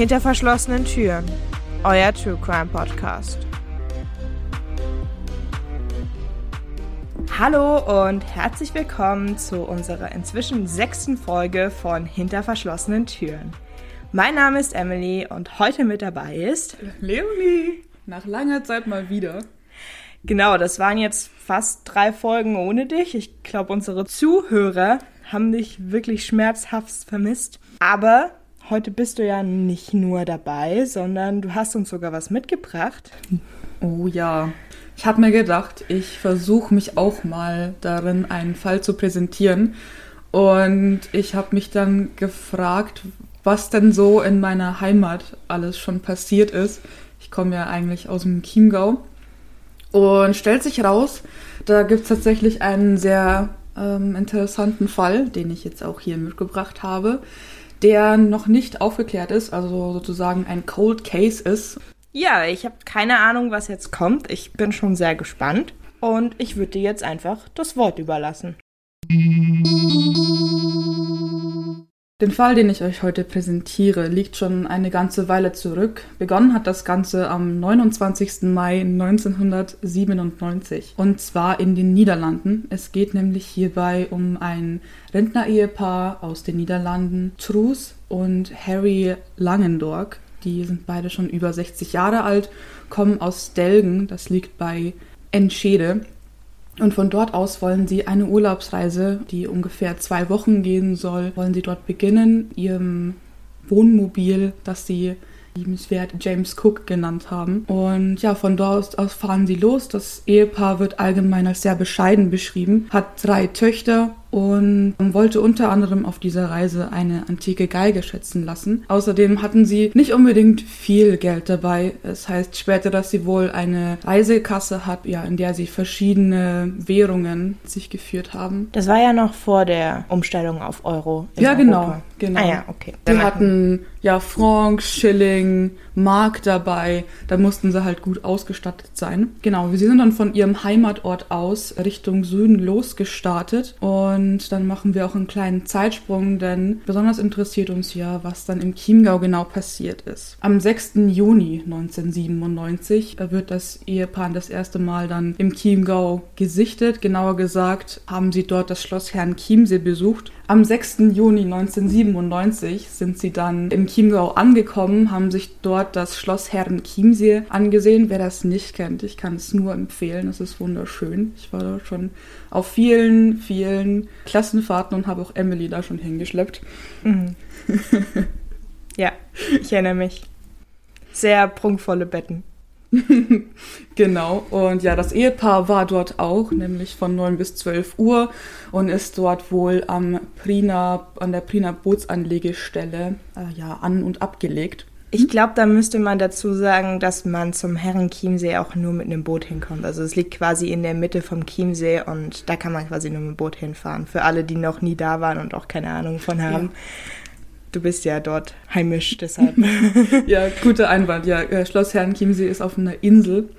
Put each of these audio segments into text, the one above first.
Hinter verschlossenen Türen. Euer True Crime Podcast. Hallo und herzlich willkommen zu unserer inzwischen sechsten Folge von Hinter verschlossenen Türen. Mein Name ist Emily und heute mit dabei ist Leonie. Nach langer Zeit mal wieder. Genau, das waren jetzt fast drei Folgen ohne dich. Ich glaube, unsere Zuhörer haben dich wirklich schmerzhaft vermisst. Aber heute bist du ja nicht nur dabei, sondern du hast uns sogar was mitgebracht. Oh ja. Ich habe mir gedacht, ich versuche mich auch mal darin, einen Fall zu präsentieren. Und ich habe mich dann gefragt, was denn so in meiner Heimat alles schon passiert ist. Ich komme ja eigentlich aus dem Chiemgau. Und stellt sich raus, da gibt es tatsächlich einen sehr ähm, interessanten Fall, den ich jetzt auch hier mitgebracht habe, der noch nicht aufgeklärt ist, also sozusagen ein Cold Case ist. Ja, ich habe keine Ahnung, was jetzt kommt. Ich bin schon sehr gespannt und ich würde dir jetzt einfach das Wort überlassen. Den Fall, den ich euch heute präsentiere, liegt schon eine ganze Weile zurück. Begonnen hat das Ganze am 29. Mai 1997 und zwar in den Niederlanden. Es geht nämlich hierbei um ein Rentner-Ehepaar aus den Niederlanden, Truus und Harry Langendork. Die sind beide schon über 60 Jahre alt, kommen aus Delgen, das liegt bei Enschede und von dort aus wollen sie eine Urlaubsreise, die ungefähr zwei Wochen gehen soll, wollen sie dort beginnen, ihrem Wohnmobil, das sie liebenswert James Cook genannt haben. Und ja, von dort aus fahren sie los. Das Ehepaar wird allgemein als sehr bescheiden beschrieben, hat drei Töchter und wollte unter anderem auf dieser Reise eine antike Geige schätzen lassen. Außerdem hatten sie nicht unbedingt viel Geld dabei. Es heißt später, dass sie wohl eine Reisekasse hat, ja, in der sie verschiedene Währungen sich geführt haben. Das war ja noch vor der Umstellung auf Euro. ja, Europa. genau, genau. Ah ja, okay. Die hatten ja Franc, Schilling, Mark dabei. Da mussten sie halt gut ausgestattet sein. Genau, sie sind dann von ihrem Heimatort aus Richtung Süden losgestartet und dann machen wir auch einen kleinen Zeitsprung, denn besonders interessiert uns ja, was dann im Chiemgau genau passiert ist. Am 6. Juni 1997 wird das Ehepaar das erste Mal dann im Chiemgau gesichtet. Genauer gesagt haben sie dort das Schloss Herrn Chiemsee besucht. Am 6. Juni 1997 sind sie dann im Chiemgau angekommen, haben sich dort das Schloss Herren Chiemsee angesehen. Wer das nicht kennt, ich kann es nur empfehlen. Es ist wunderschön. Ich war dort schon auf vielen, vielen Klassenfahrten und habe auch Emily da schon hingeschleppt. Mhm. ja, ich erinnere mich. Sehr prunkvolle Betten. genau. Und ja, das Ehepaar war dort auch, nämlich von 9 bis 12 Uhr und ist dort wohl am Prina, an der Prina Bootsanlegestelle äh, ja, an- und abgelegt. Ich glaube, da müsste man dazu sagen, dass man zum Herrenchiemsee auch nur mit einem Boot hinkommt. Also es liegt quasi in der Mitte vom Chiemsee und da kann man quasi nur mit dem Boot hinfahren. Für alle, die noch nie da waren und auch keine Ahnung von haben. Ja. Du bist ja dort heimisch, deshalb. ja, guter Einwand. Ja, äh, Schloss Herrenchiemsee ist auf einer Insel.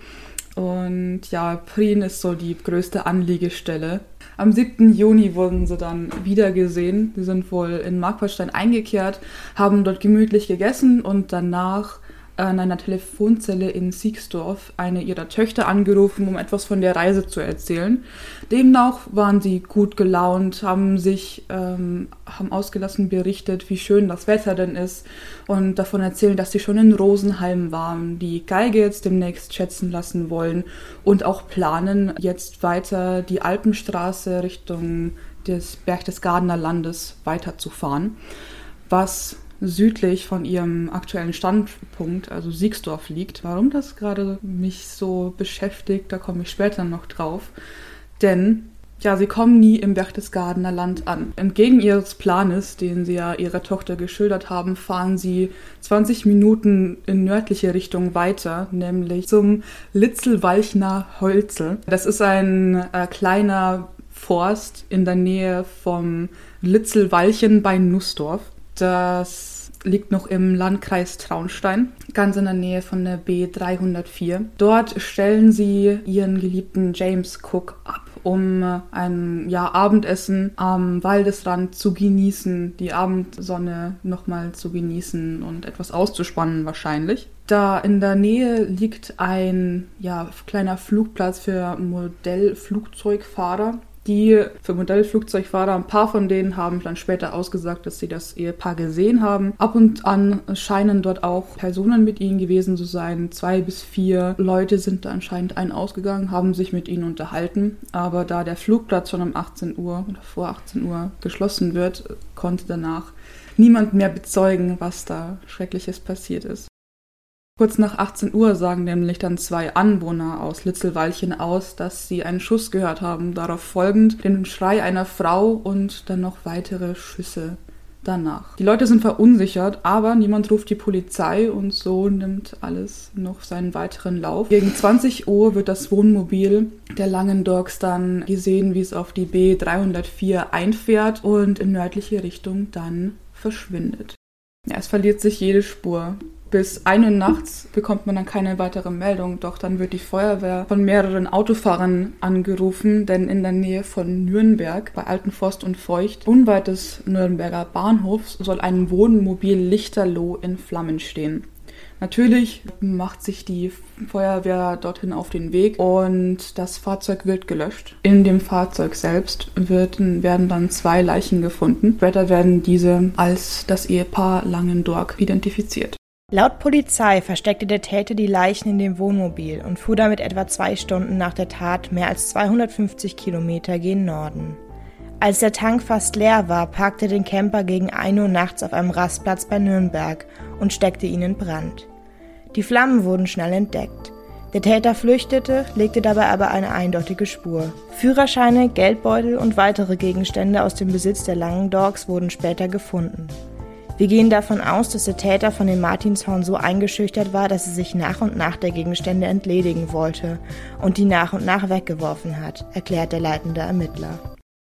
Und ja, Prien ist so die größte Anliegestelle. Am 7. Juni wurden sie dann wieder gesehen. Sie sind wohl in Markwartstein eingekehrt, haben dort gemütlich gegessen und danach an einer Telefonzelle in Siegsdorf eine ihrer Töchter angerufen, um etwas von der Reise zu erzählen. Demnach waren sie gut gelaunt, haben sich, ähm, haben ausgelassen berichtet, wie schön das Wetter denn ist und davon erzählen, dass sie schon in Rosenheim waren, die Geige jetzt demnächst schätzen lassen wollen und auch planen, jetzt weiter die Alpenstraße Richtung des Berchtesgadener Landes weiterzufahren. Was südlich von ihrem aktuellen Standpunkt, also Siegsdorf, liegt. Warum das gerade mich so beschäftigt, da komme ich später noch drauf. Denn ja, sie kommen nie im Berchtesgadener Land an. Entgegen ihres Planes, den sie ja ihrer Tochter geschildert haben, fahren sie 20 Minuten in nördliche Richtung weiter, nämlich zum Litzelwalchner Holzel. Das ist ein äh, kleiner Forst in der Nähe vom Litzelwalchen bei Nussdorf. Das liegt noch im Landkreis Traunstein, ganz in der Nähe von der B304. Dort stellen sie ihren geliebten James Cook ab um ein ja, Abendessen am Waldesrand zu genießen, die Abendsonne nochmal zu genießen und etwas auszuspannen wahrscheinlich. Da in der Nähe liegt ein ja, kleiner Flugplatz für Modellflugzeugfahrer die für Modellflugzeugfahrer, ein paar von denen haben dann später ausgesagt, dass sie das Ehepaar gesehen haben. Ab und an scheinen dort auch Personen mit ihnen gewesen zu sein. Zwei bis vier Leute sind da anscheinend ein ausgegangen, haben sich mit ihnen unterhalten. Aber da der Flugplatz schon um 18 Uhr oder vor 18 Uhr geschlossen wird, konnte danach niemand mehr bezeugen, was da Schreckliches passiert ist. Kurz nach 18 Uhr sagen nämlich dann zwei Anwohner aus Litzelwalchen aus, dass sie einen Schuss gehört haben, darauf folgend den Schrei einer Frau und dann noch weitere Schüsse danach. Die Leute sind verunsichert, aber niemand ruft die Polizei und so nimmt alles noch seinen weiteren Lauf. Gegen 20 Uhr wird das Wohnmobil der Langen Dogs dann gesehen, wie es auf die B304 einfährt und in nördliche Richtung dann verschwindet. Ja, es verliert sich jede Spur. Bis 1 Uhr nachts bekommt man dann keine weitere Meldung, doch dann wird die Feuerwehr von mehreren Autofahrern angerufen, denn in der Nähe von Nürnberg, bei Altenforst und Feucht, unweit des Nürnberger Bahnhofs, soll ein Wohnmobil Lichterloh in Flammen stehen. Natürlich macht sich die Feuerwehr dorthin auf den Weg und das Fahrzeug wird gelöscht. In dem Fahrzeug selbst wird, werden dann zwei Leichen gefunden. Später werden diese als das Ehepaar Langendorf identifiziert. Laut Polizei versteckte der Täter die Leichen in dem Wohnmobil und fuhr damit etwa zwei Stunden nach der Tat mehr als 250 Kilometer gen Norden. Als der Tank fast leer war, parkte den Camper gegen 1 Uhr nachts auf einem Rastplatz bei Nürnberg und steckte ihn in Brand. Die Flammen wurden schnell entdeckt. Der Täter flüchtete, legte dabei aber eine eindeutige Spur. Führerscheine, Geldbeutel und weitere Gegenstände aus dem Besitz der Langen Dogs wurden später gefunden. Wir gehen davon aus, dass der Täter von dem Martinshorn so eingeschüchtert war, dass er sich nach und nach der Gegenstände entledigen wollte und die nach und nach weggeworfen hat, erklärt der leitende Ermittler.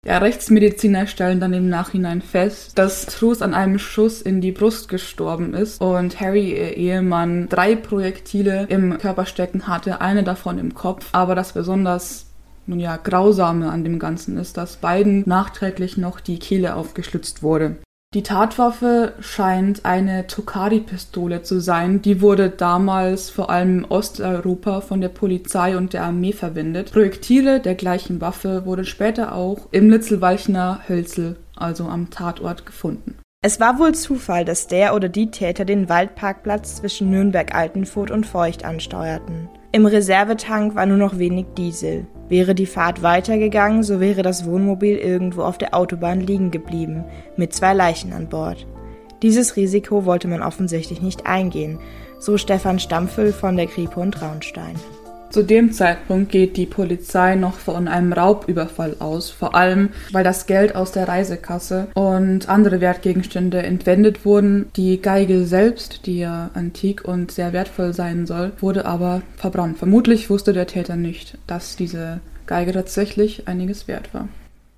Ja, Rechtsmediziner stellen dann im Nachhinein fest, dass Truth an einem Schuss in die Brust gestorben ist und Harry, ihr Ehemann, drei Projektile im Körper stecken hatte, eine davon im Kopf. Aber das besonders nun ja, grausame an dem Ganzen ist, dass beiden nachträglich noch die Kehle aufgeschlitzt wurde. Die Tatwaffe scheint eine Tokari-Pistole zu sein. Die wurde damals vor allem in Osteuropa von der Polizei und der Armee verwendet. Projektile der gleichen Waffe wurden später auch im Litzelwalchner Hölzel, also am Tatort, gefunden. Es war wohl Zufall, dass der oder die Täter den Waldparkplatz zwischen Nürnberg-Altenfurt und Feucht ansteuerten. Im Reservetank war nur noch wenig Diesel. Wäre die Fahrt weitergegangen, so wäre das Wohnmobil irgendwo auf der Autobahn liegen geblieben, mit zwei Leichen an Bord. Dieses Risiko wollte man offensichtlich nicht eingehen, so Stefan Stampfel von der Kripo und Traunstein. Zu dem Zeitpunkt geht die Polizei noch von einem Raubüberfall aus, vor allem weil das Geld aus der Reisekasse und andere Wertgegenstände entwendet wurden. Die Geige selbst, die ja antik und sehr wertvoll sein soll, wurde aber verbrannt. Vermutlich wusste der Täter nicht, dass diese Geige tatsächlich einiges wert war.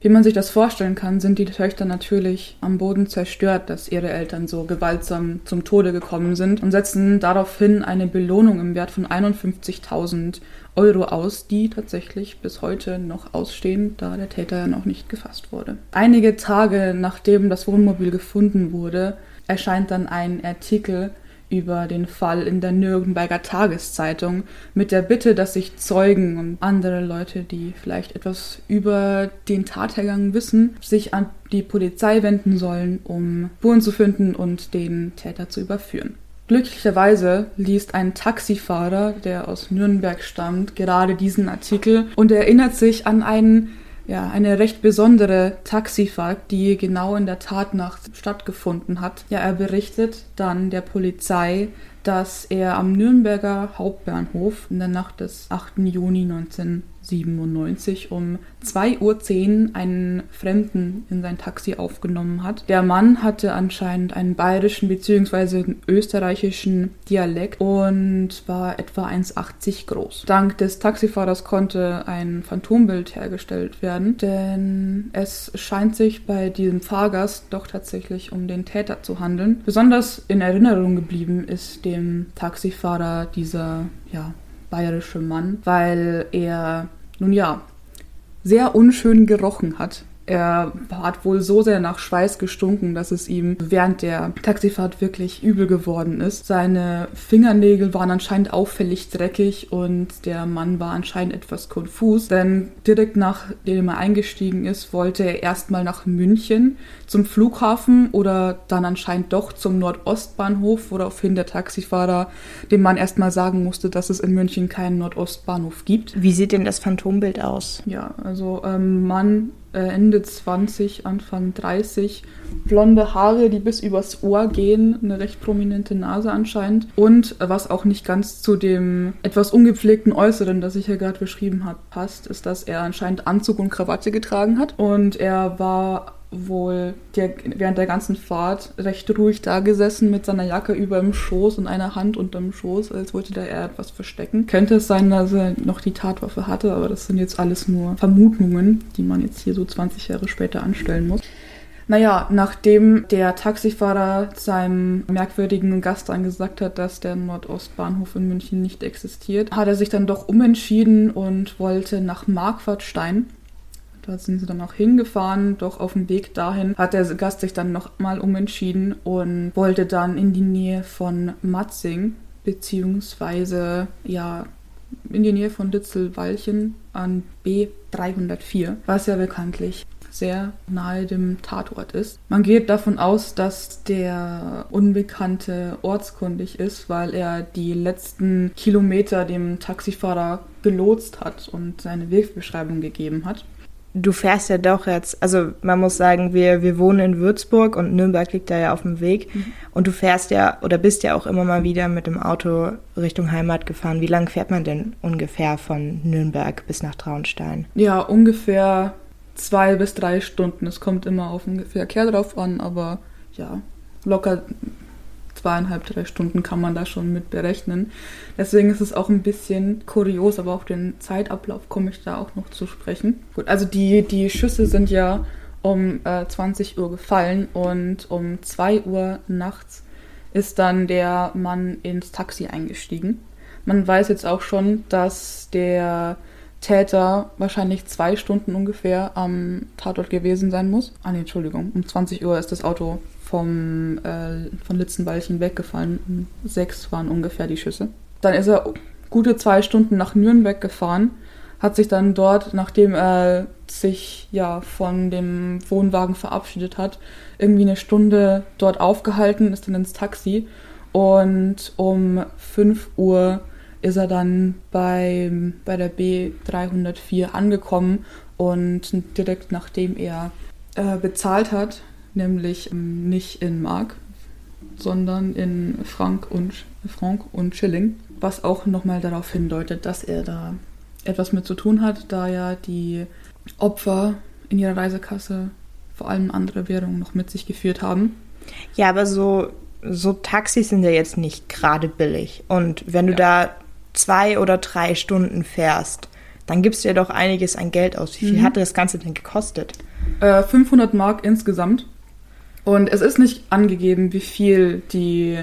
Wie man sich das vorstellen kann, sind die Töchter natürlich am Boden zerstört, dass ihre Eltern so gewaltsam zum Tode gekommen sind und setzen daraufhin eine Belohnung im Wert von 51.000 Euro aus, die tatsächlich bis heute noch ausstehen, da der Täter ja noch nicht gefasst wurde. Einige Tage nachdem das Wohnmobil gefunden wurde, erscheint dann ein Artikel über den Fall in der Nürnberger Tageszeitung mit der Bitte, dass sich Zeugen und andere Leute, die vielleicht etwas über den Tathergang wissen, sich an die Polizei wenden sollen, um Spuren zu finden und den Täter zu überführen. Glücklicherweise liest ein Taxifahrer, der aus Nürnberg stammt, gerade diesen Artikel und erinnert sich an einen ja, eine recht besondere Taxifahrt, die genau in der Tatnacht stattgefunden hat. Ja, er berichtet dann der Polizei, dass er am Nürnberger Hauptbahnhof in der Nacht des 8. Juni 19 97 um 2.10 Uhr einen Fremden in sein Taxi aufgenommen hat. Der Mann hatte anscheinend einen bayerischen bzw. österreichischen Dialekt und war etwa 1,80 groß. Dank des Taxifahrers konnte ein Phantombild hergestellt werden, denn es scheint sich bei diesem Fahrgast doch tatsächlich um den Täter zu handeln. Besonders in Erinnerung geblieben ist dem Taxifahrer dieser ja, bayerische Mann, weil er nun ja, sehr unschön gerochen hat. Er hat wohl so sehr nach Schweiß gestunken, dass es ihm während der Taxifahrt wirklich übel geworden ist. Seine Fingernägel waren anscheinend auffällig dreckig und der Mann war anscheinend etwas konfus, denn direkt nachdem er eingestiegen ist, wollte er erstmal nach München zum Flughafen oder dann anscheinend doch zum Nordostbahnhof, woraufhin der Taxifahrer dem Mann erstmal sagen musste, dass es in München keinen Nordostbahnhof gibt. Wie sieht denn das Phantombild aus? Ja, also ähm, Mann Ende 20, Anfang 30, blonde Haare, die bis übers Ohr gehen, eine recht prominente Nase anscheinend. Und äh, was auch nicht ganz zu dem etwas ungepflegten Äußeren, das ich hier gerade beschrieben habe, passt, ist, dass er anscheinend Anzug und Krawatte getragen hat. Und er war wohl der, während der ganzen Fahrt recht ruhig da gesessen mit seiner Jacke über dem Schoß und einer Hand unterm Schoß, als wollte da er etwas verstecken. Könnte es sein, dass er noch die Tatwaffe hatte, aber das sind jetzt alles nur Vermutungen, die man jetzt hier so 20 Jahre später anstellen muss. Naja, nachdem der Taxifahrer seinem merkwürdigen Gast angesagt hat, dass der Nordostbahnhof in München nicht existiert, hat er sich dann doch umentschieden und wollte nach Marquardstein da sind sie dann auch hingefahren, doch auf dem Weg dahin hat der Gast sich dann nochmal umentschieden und wollte dann in die Nähe von Matzing, beziehungsweise ja in die Nähe von Ditzelwalchen an B304, was ja bekanntlich sehr nahe dem Tatort ist. Man geht davon aus, dass der Unbekannte ortskundig ist, weil er die letzten Kilometer dem Taxifahrer gelotst hat und seine Wegbeschreibung gegeben hat du fährst ja doch jetzt, also man muss sagen, wir, wir wohnen in Würzburg und Nürnberg liegt da ja auf dem Weg. Mhm. Und du fährst ja oder bist ja auch immer mal wieder mit dem Auto Richtung Heimat gefahren. Wie lange fährt man denn ungefähr von Nürnberg bis nach Traunstein? Ja, ungefähr zwei bis drei Stunden. Es kommt immer auf den Verkehr drauf an, aber ja, locker zweieinhalb, drei Stunden kann man da schon mit berechnen. Deswegen ist es auch ein bisschen kurios, aber auf den Zeitablauf komme ich da auch noch zu sprechen. Gut, also die, die Schüsse sind ja um äh, 20 Uhr gefallen und um 2 Uhr nachts ist dann der Mann ins Taxi eingestiegen. Man weiß jetzt auch schon, dass der Täter wahrscheinlich zwei Stunden ungefähr am Tatort gewesen sein muss. Ah nee, Entschuldigung, um 20 Uhr ist das Auto vom, äh, von Litzenwallchen weggefallen. Sechs waren ungefähr die Schüsse. Dann ist er gute zwei Stunden nach Nürnberg gefahren, hat sich dann dort, nachdem er sich ja von dem Wohnwagen verabschiedet hat, irgendwie eine Stunde dort aufgehalten, ist dann ins Taxi und um 5 Uhr ist er dann bei, bei der B304 angekommen und direkt nachdem er äh, bezahlt hat, nämlich ähm, nicht in Mark, sondern in Frank und, Frank und Schilling, was auch nochmal darauf hindeutet, dass er da etwas mit zu tun hat, da ja die Opfer in ihrer Reisekasse vor allem andere Währungen noch mit sich geführt haben. Ja, aber so, so Taxis sind ja jetzt nicht gerade billig. Und wenn du ja. da zwei oder drei Stunden fährst, dann gibst du ja doch einiges an Geld aus. Wie viel mhm. hat das Ganze denn gekostet? Äh, 500 Mark insgesamt. Und es ist nicht angegeben, wie viel die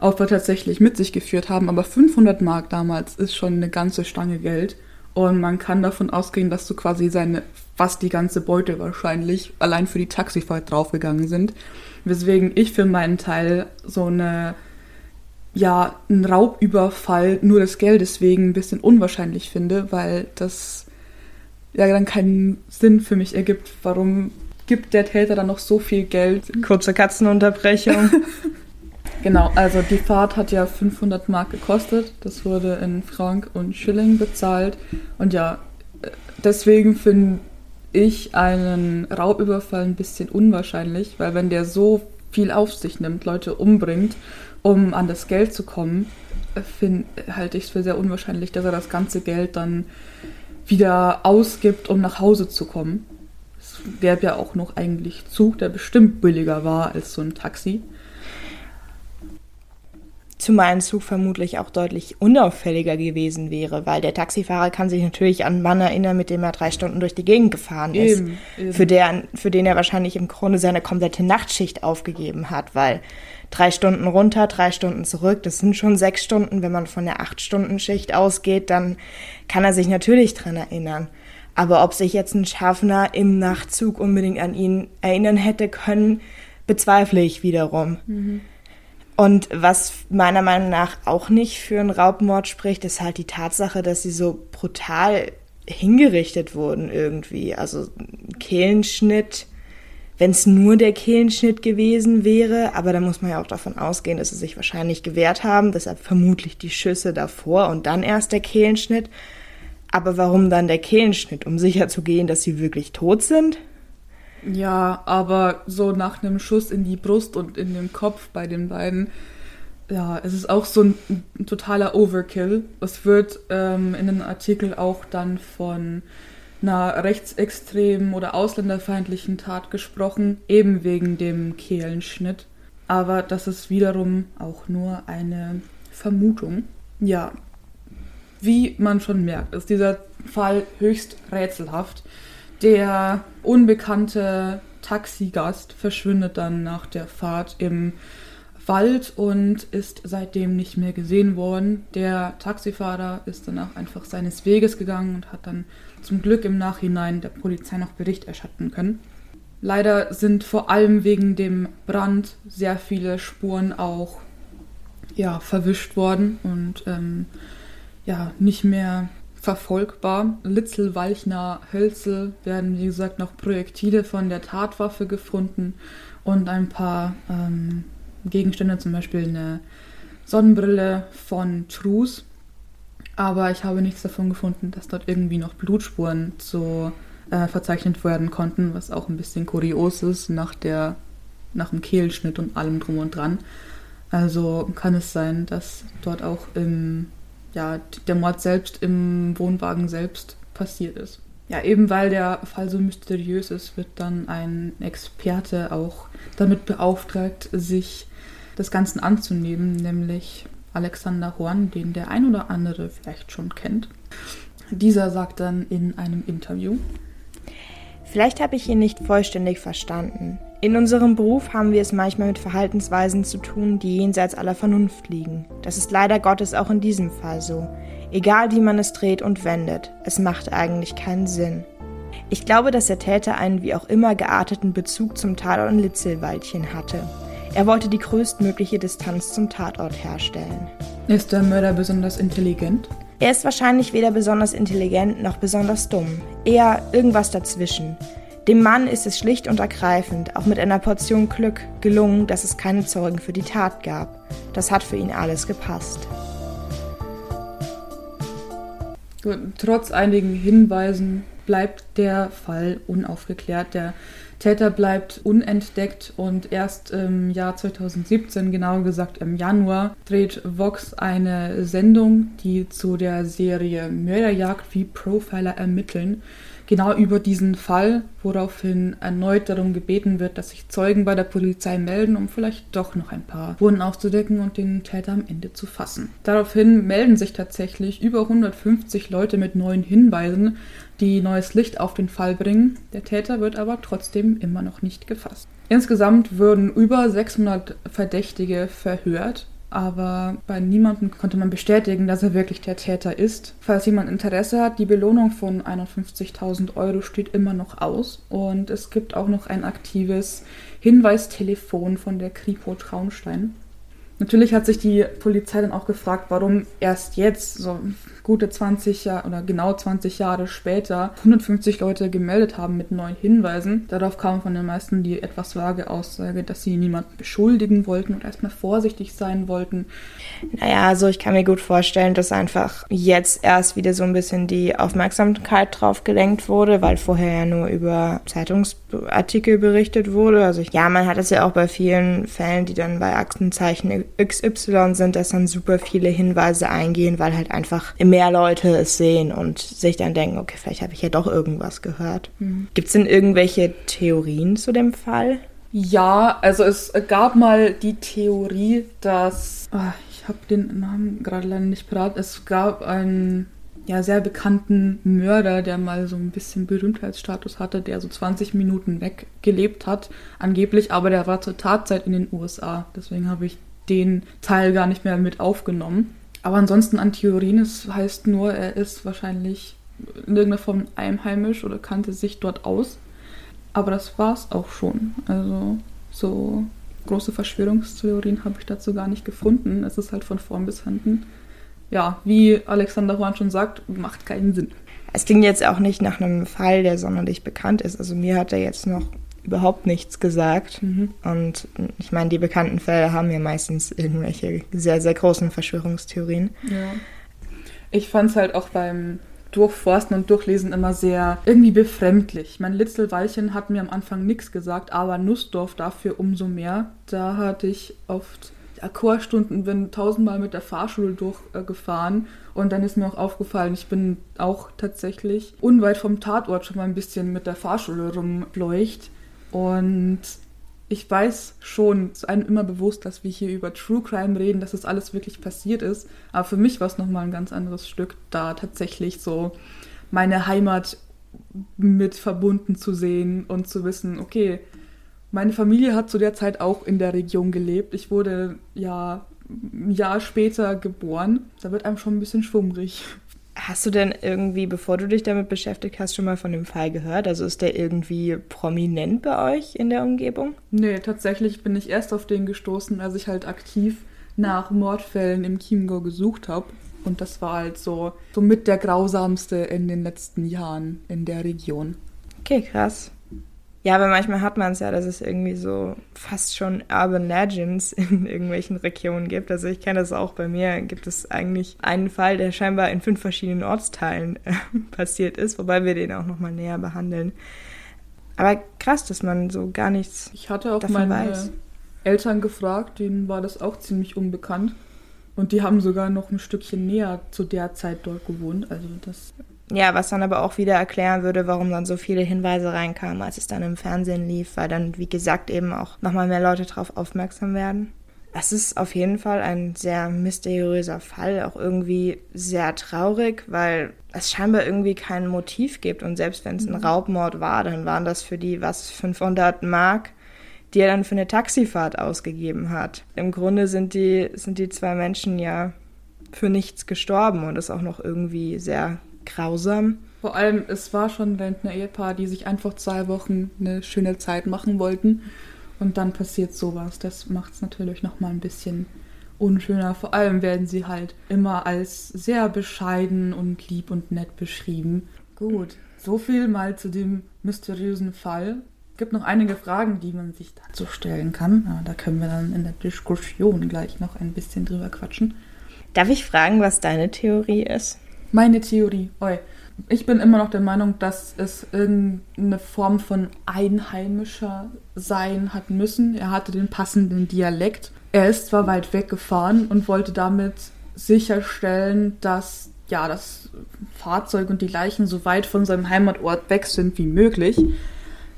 Opfer tatsächlich mit sich geführt haben, aber 500 Mark damals ist schon eine ganze Stange Geld. Und man kann davon ausgehen, dass so quasi seine, fast die ganze Beute wahrscheinlich allein für die Taxifahrt draufgegangen sind. Weswegen ich für meinen Teil so eine, ja, einen Raubüberfall nur des Geldes wegen ein bisschen unwahrscheinlich finde, weil das ja dann keinen Sinn für mich ergibt, warum gibt der Täter dann noch so viel Geld. Kurze Katzenunterbrechung. genau, also die Fahrt hat ja 500 Mark gekostet. Das wurde in Frank und Schilling bezahlt. Und ja, deswegen finde ich einen Raubüberfall ein bisschen unwahrscheinlich, weil wenn der so viel auf sich nimmt, Leute umbringt, um an das Geld zu kommen, find, halte ich es für sehr unwahrscheinlich, dass er das ganze Geld dann wieder ausgibt, um nach Hause zu kommen. Gäbe ja auch noch eigentlich Zug, der bestimmt billiger war als so ein Taxi. Zumal ein Zug vermutlich auch deutlich unauffälliger gewesen wäre, weil der Taxifahrer kann sich natürlich an einen Mann erinnern, mit dem er drei Stunden durch die Gegend gefahren ist. Eben, eben. Für, der, für den er wahrscheinlich im Grunde seine komplette Nachtschicht aufgegeben hat, weil drei Stunden runter, drei Stunden zurück, das sind schon sechs Stunden. Wenn man von der Acht-Stunden-Schicht ausgeht, dann kann er sich natürlich dran erinnern. Aber ob sich jetzt ein Schaffner im Nachtzug unbedingt an ihn erinnern hätte können, bezweifle ich wiederum. Mhm. Und was meiner Meinung nach auch nicht für einen Raubmord spricht, ist halt die Tatsache, dass sie so brutal hingerichtet wurden irgendwie. Also Kehlenschnitt, wenn es nur der Kehlenschnitt gewesen wäre, aber da muss man ja auch davon ausgehen, dass sie sich wahrscheinlich gewehrt haben, deshalb vermutlich die Schüsse davor und dann erst der Kehlenschnitt. Aber warum dann der Kehlenschnitt? Um sicherzugehen, dass sie wirklich tot sind? Ja, aber so nach einem Schuss in die Brust und in den Kopf bei den beiden, ja, es ist auch so ein, ein totaler Overkill. Es wird ähm, in einem Artikel auch dann von einer rechtsextremen oder ausländerfeindlichen Tat gesprochen, eben wegen dem Kehlenschnitt. Aber das ist wiederum auch nur eine Vermutung. Ja, wie man schon merkt, ist dieser Fall höchst rätselhaft. Der unbekannte Taxigast verschwindet dann nach der Fahrt im Wald und ist seitdem nicht mehr gesehen worden. Der Taxifahrer ist danach einfach seines Weges gegangen und hat dann zum Glück im Nachhinein der Polizei noch Bericht erstatten können. Leider sind vor allem wegen dem Brand sehr viele Spuren auch ja, verwischt worden und ähm, ja, nicht mehr verfolgbar. Litzel, Walchner, Hölzel werden, wie gesagt, noch Projektile von der Tatwaffe gefunden und ein paar ähm, Gegenstände, zum Beispiel eine Sonnenbrille von Trus. Aber ich habe nichts davon gefunden, dass dort irgendwie noch Blutspuren so äh, verzeichnet werden konnten, was auch ein bisschen kurios ist nach, der, nach dem Kehlschnitt und allem drum und dran. Also kann es sein, dass dort auch im ja, der Mord selbst im Wohnwagen selbst passiert ist. Ja, eben weil der Fall so mysteriös ist, wird dann ein Experte auch damit beauftragt, sich des Ganzen anzunehmen, nämlich Alexander Horn, den der ein oder andere vielleicht schon kennt. Dieser sagt dann in einem Interview, Vielleicht habe ich ihn nicht vollständig verstanden. In unserem Beruf haben wir es manchmal mit Verhaltensweisen zu tun, die jenseits aller Vernunft liegen. Das ist leider Gottes auch in diesem Fall so. Egal wie man es dreht und wendet, es macht eigentlich keinen Sinn. Ich glaube, dass der Täter einen wie auch immer gearteten Bezug zum Tatort in Litzelwaldchen hatte. Er wollte die größtmögliche Distanz zum Tatort herstellen. Ist der Mörder besonders intelligent? Er ist wahrscheinlich weder besonders intelligent noch besonders dumm, eher irgendwas dazwischen. Dem Mann ist es schlicht und ergreifend, auch mit einer Portion Glück, gelungen, dass es keine Zeugen für die Tat gab. Das hat für ihn alles gepasst. Trotz einigen Hinweisen bleibt der Fall unaufgeklärt. Der Täter bleibt unentdeckt und erst im Jahr 2017, genauer gesagt im Januar, dreht Vox eine Sendung, die zu der Serie Mörderjagd wie Profiler ermitteln genau über diesen Fall, woraufhin erneut darum gebeten wird, dass sich Zeugen bei der Polizei melden, um vielleicht doch noch ein paar Spuren aufzudecken und den Täter am Ende zu fassen. Daraufhin melden sich tatsächlich über 150 Leute mit neuen Hinweisen, die neues Licht auf den Fall bringen. Der Täter wird aber trotzdem immer noch nicht gefasst. Insgesamt würden über 600 Verdächtige verhört aber bei niemandem konnte man bestätigen, dass er wirklich der Täter ist. Falls jemand Interesse hat, die Belohnung von 51.000 Euro steht immer noch aus und es gibt auch noch ein aktives Hinweistelefon von der Kripo Traunstein. Natürlich hat sich die Polizei dann auch gefragt, warum erst jetzt, so gute 20 Jahre oder genau 20 Jahre später, 150 Leute gemeldet haben mit neuen Hinweisen. Darauf kam von den meisten die etwas vage Aussage, dass sie niemanden beschuldigen wollten und erstmal vorsichtig sein wollten. Naja, also ich kann mir gut vorstellen, dass einfach jetzt erst wieder so ein bisschen die Aufmerksamkeit drauf gelenkt wurde, weil vorher ja nur über Zeitungsartikel berichtet wurde. Also ja, man hat es ja auch bei vielen Fällen, die dann bei Aktenzeichen XY sind, dass dann super viele Hinweise eingehen, weil halt einfach mehr Leute es sehen und sich dann denken, okay, vielleicht habe ich ja doch irgendwas gehört. Mhm. Gibt es denn irgendwelche Theorien zu dem Fall? Ja, also es gab mal die Theorie, dass oh, ich habe den Namen gerade leider nicht parat. Es gab einen ja, sehr bekannten Mörder, der mal so ein bisschen Berühmtheitsstatus hatte, der so 20 Minuten weg gelebt hat, angeblich, aber der war zur Tatzeit in den USA. Deswegen habe ich den Teil gar nicht mehr mit aufgenommen. Aber ansonsten an Theorien, es heißt nur, er ist wahrscheinlich in irgendeiner Form einheimisch oder kannte sich dort aus. Aber das war's auch schon. Also so große Verschwörungstheorien habe ich dazu gar nicht gefunden. Es ist halt von vorn bis hinten. Ja, wie Alexander Horn schon sagt, macht keinen Sinn. Es klingt jetzt auch nicht nach einem Fall, der sonderlich bekannt ist. Also mir hat er jetzt noch überhaupt nichts gesagt. Mhm. Und ich meine, die bekannten Fälle haben ja meistens irgendwelche sehr, sehr großen Verschwörungstheorien. Ja. Ich fand es halt auch beim Durchforsten und Durchlesen immer sehr irgendwie befremdlich. Mein Litzelweilchen hat mir am Anfang nichts gesagt, aber Nussdorf dafür umso mehr. Da hatte ich oft Chorstunden, bin tausendmal mit der Fahrschule durchgefahren und dann ist mir auch aufgefallen, ich bin auch tatsächlich unweit vom Tatort schon mal ein bisschen mit der Fahrschule rumleucht und ich weiß schon, es ist einem immer bewusst, dass wir hier über True Crime reden, dass das alles wirklich passiert ist. Aber für mich war es nochmal ein ganz anderes Stück, da tatsächlich so meine Heimat mit verbunden zu sehen und zu wissen, okay, meine Familie hat zu der Zeit auch in der Region gelebt. Ich wurde ja ein Jahr später geboren. Da wird einem schon ein bisschen schwummrig. Hast du denn irgendwie, bevor du dich damit beschäftigt hast, schon mal von dem Fall gehört? Also ist der irgendwie prominent bei euch in der Umgebung? Nee, tatsächlich bin ich erst auf den gestoßen, als ich halt aktiv nach Mordfällen im Chiemgau gesucht habe. Und das war halt so, so mit der grausamste in den letzten Jahren in der Region. Okay, krass. Ja, aber manchmal hat man es ja, dass es irgendwie so fast schon Urban Legends in irgendwelchen Regionen gibt. Also ich kenne das auch bei mir, gibt es eigentlich einen Fall, der scheinbar in fünf verschiedenen Ortsteilen äh, passiert ist, wobei wir den auch nochmal näher behandeln. Aber krass, dass man so gar nichts Ich hatte auch davon meine weiß. Eltern gefragt, denen war das auch ziemlich unbekannt. Und die haben sogar noch ein Stückchen näher zu der Zeit dort gewohnt. Also das ja, was dann aber auch wieder erklären würde, warum dann so viele Hinweise reinkamen, als es dann im Fernsehen lief, weil dann, wie gesagt, eben auch nochmal mehr Leute darauf aufmerksam werden. Es ist auf jeden Fall ein sehr mysteriöser Fall, auch irgendwie sehr traurig, weil es scheinbar irgendwie kein Motiv gibt. Und selbst wenn es ein mhm. Raubmord war, dann waren das für die, was, 500 Mark, die er dann für eine Taxifahrt ausgegeben hat. Im Grunde sind die, sind die zwei Menschen ja für nichts gestorben und ist auch noch irgendwie sehr grausam. Vor allem, es war schon ein Rentner-Ehepaar, die sich einfach zwei Wochen eine schöne Zeit machen wollten. Und dann passiert sowas. Das macht es natürlich nochmal ein bisschen unschöner. Vor allem werden sie halt immer als sehr bescheiden und lieb und nett beschrieben. Gut, so viel mal zu dem mysteriösen Fall. Es gibt noch einige Fragen, die man sich dazu stellen kann. Aber da können wir dann in der Diskussion gleich noch ein bisschen drüber quatschen. Darf ich fragen, was deine Theorie ist? Meine Theorie. Oi. Ich bin immer noch der Meinung, dass es irgendeine Form von einheimischer sein hat müssen. Er hatte den passenden Dialekt. Er ist zwar weit weggefahren und wollte damit sicherstellen, dass ja das Fahrzeug und die Leichen so weit von seinem Heimatort weg sind wie möglich.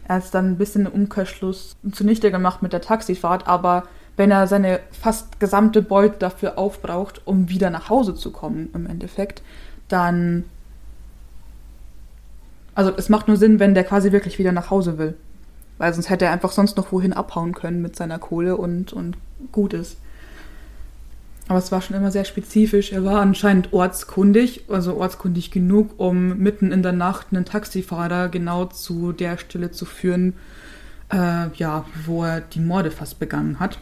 Er hat dann ein bisschen den Umkehrschluss zunichte gemacht mit der Taxifahrt, aber wenn er seine fast gesamte Beute dafür aufbraucht, um wieder nach Hause zu kommen, im Endeffekt, dann. Also es macht nur Sinn, wenn der quasi wirklich wieder nach Hause will. Weil sonst hätte er einfach sonst noch wohin abhauen können mit seiner Kohle und, und gut ist. Aber es war schon immer sehr spezifisch. Er war anscheinend ortskundig, also ortskundig genug, um mitten in der Nacht einen Taxifahrer genau zu der Stelle zu führen, äh, ja, wo er die Morde fast begangen hat.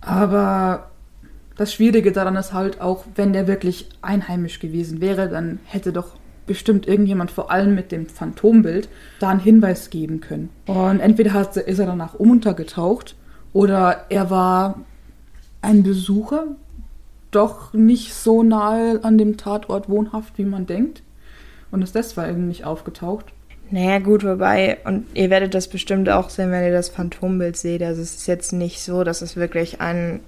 Aber das Schwierige daran ist halt auch, wenn der wirklich einheimisch gewesen wäre, dann hätte doch bestimmt irgendjemand, vor allem mit dem Phantombild, da einen Hinweis geben können. Und entweder hat, ist er danach untergetaucht oder er war ein Besucher, doch nicht so nahe an dem Tatort wohnhaft, wie man denkt. Und ist deswegen nicht aufgetaucht. Naja, gut, wobei, und ihr werdet das bestimmt auch sehen, wenn ihr das Phantombild seht. Also es ist jetzt nicht so, dass es wirklich ein.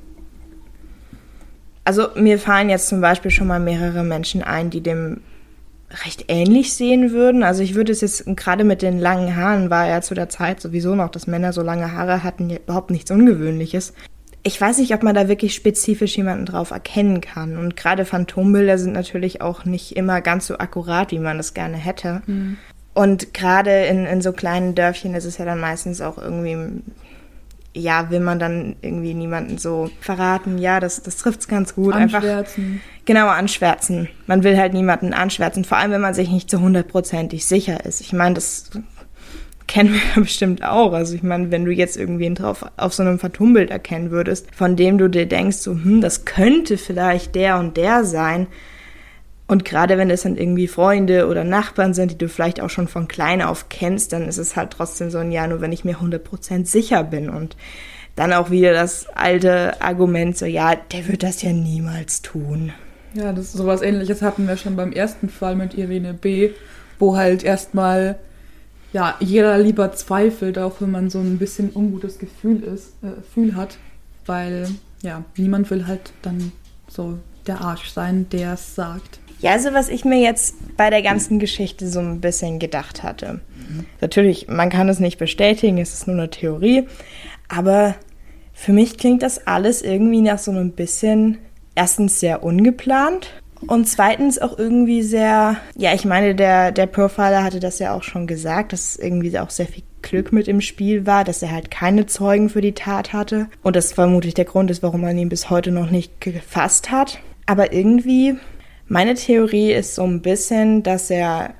Also mir fallen jetzt zum Beispiel schon mal mehrere Menschen ein, die dem recht ähnlich sehen würden. Also ich würde es jetzt, gerade mit den langen Haaren war ja zu der Zeit sowieso noch, dass Männer so lange Haare hatten, überhaupt nichts Ungewöhnliches. Ich weiß nicht, ob man da wirklich spezifisch jemanden drauf erkennen kann. Und gerade Phantombilder sind natürlich auch nicht immer ganz so akkurat, wie man das gerne hätte. Mhm. Und gerade in, in so kleinen Dörfchen ist es ja dann meistens auch irgendwie, ja, will man dann irgendwie niemanden so verraten, ja, das, das trifft es ganz gut. Anschwärzen. Einfach, genau, anschwärzen. Man will halt niemanden anschwärzen, vor allem wenn man sich nicht zu hundertprozentig sicher ist. Ich meine, das kennen wir bestimmt auch. Also ich meine, wenn du jetzt irgendwen drauf auf so einem Phantombild erkennen würdest, von dem du dir denkst, so, hm, das könnte vielleicht der und der sein, und gerade wenn es dann irgendwie Freunde oder Nachbarn sind, die du vielleicht auch schon von klein auf kennst, dann ist es halt trotzdem so ein Ja, nur wenn ich mir 100% sicher bin. Und dann auch wieder das alte Argument, so ja, der wird das ja niemals tun. Ja, das sowas ähnliches hatten wir schon beim ersten Fall mit Irene B., wo halt erstmal ja, jeder lieber zweifelt, auch wenn man so ein bisschen ungutes Gefühl ist, äh, Gefühl hat, weil ja, niemand will halt dann so der Arsch sein, der es sagt. Ja, also was ich mir jetzt bei der ganzen Geschichte so ein bisschen gedacht hatte. Mhm. Natürlich, man kann es nicht bestätigen, es ist nur eine Theorie, aber für mich klingt das alles irgendwie nach so einem bisschen, erstens sehr ungeplant und zweitens auch irgendwie sehr, ja, ich meine, der, der Profiler hatte das ja auch schon gesagt, dass irgendwie auch sehr viel Glück mit im Spiel war, dass er halt keine Zeugen für die Tat hatte. Und das vermutlich der Grund ist, warum man ihn bis heute noch nicht gefasst hat. Aber irgendwie meine Theorie ist so ein bisschen, dass er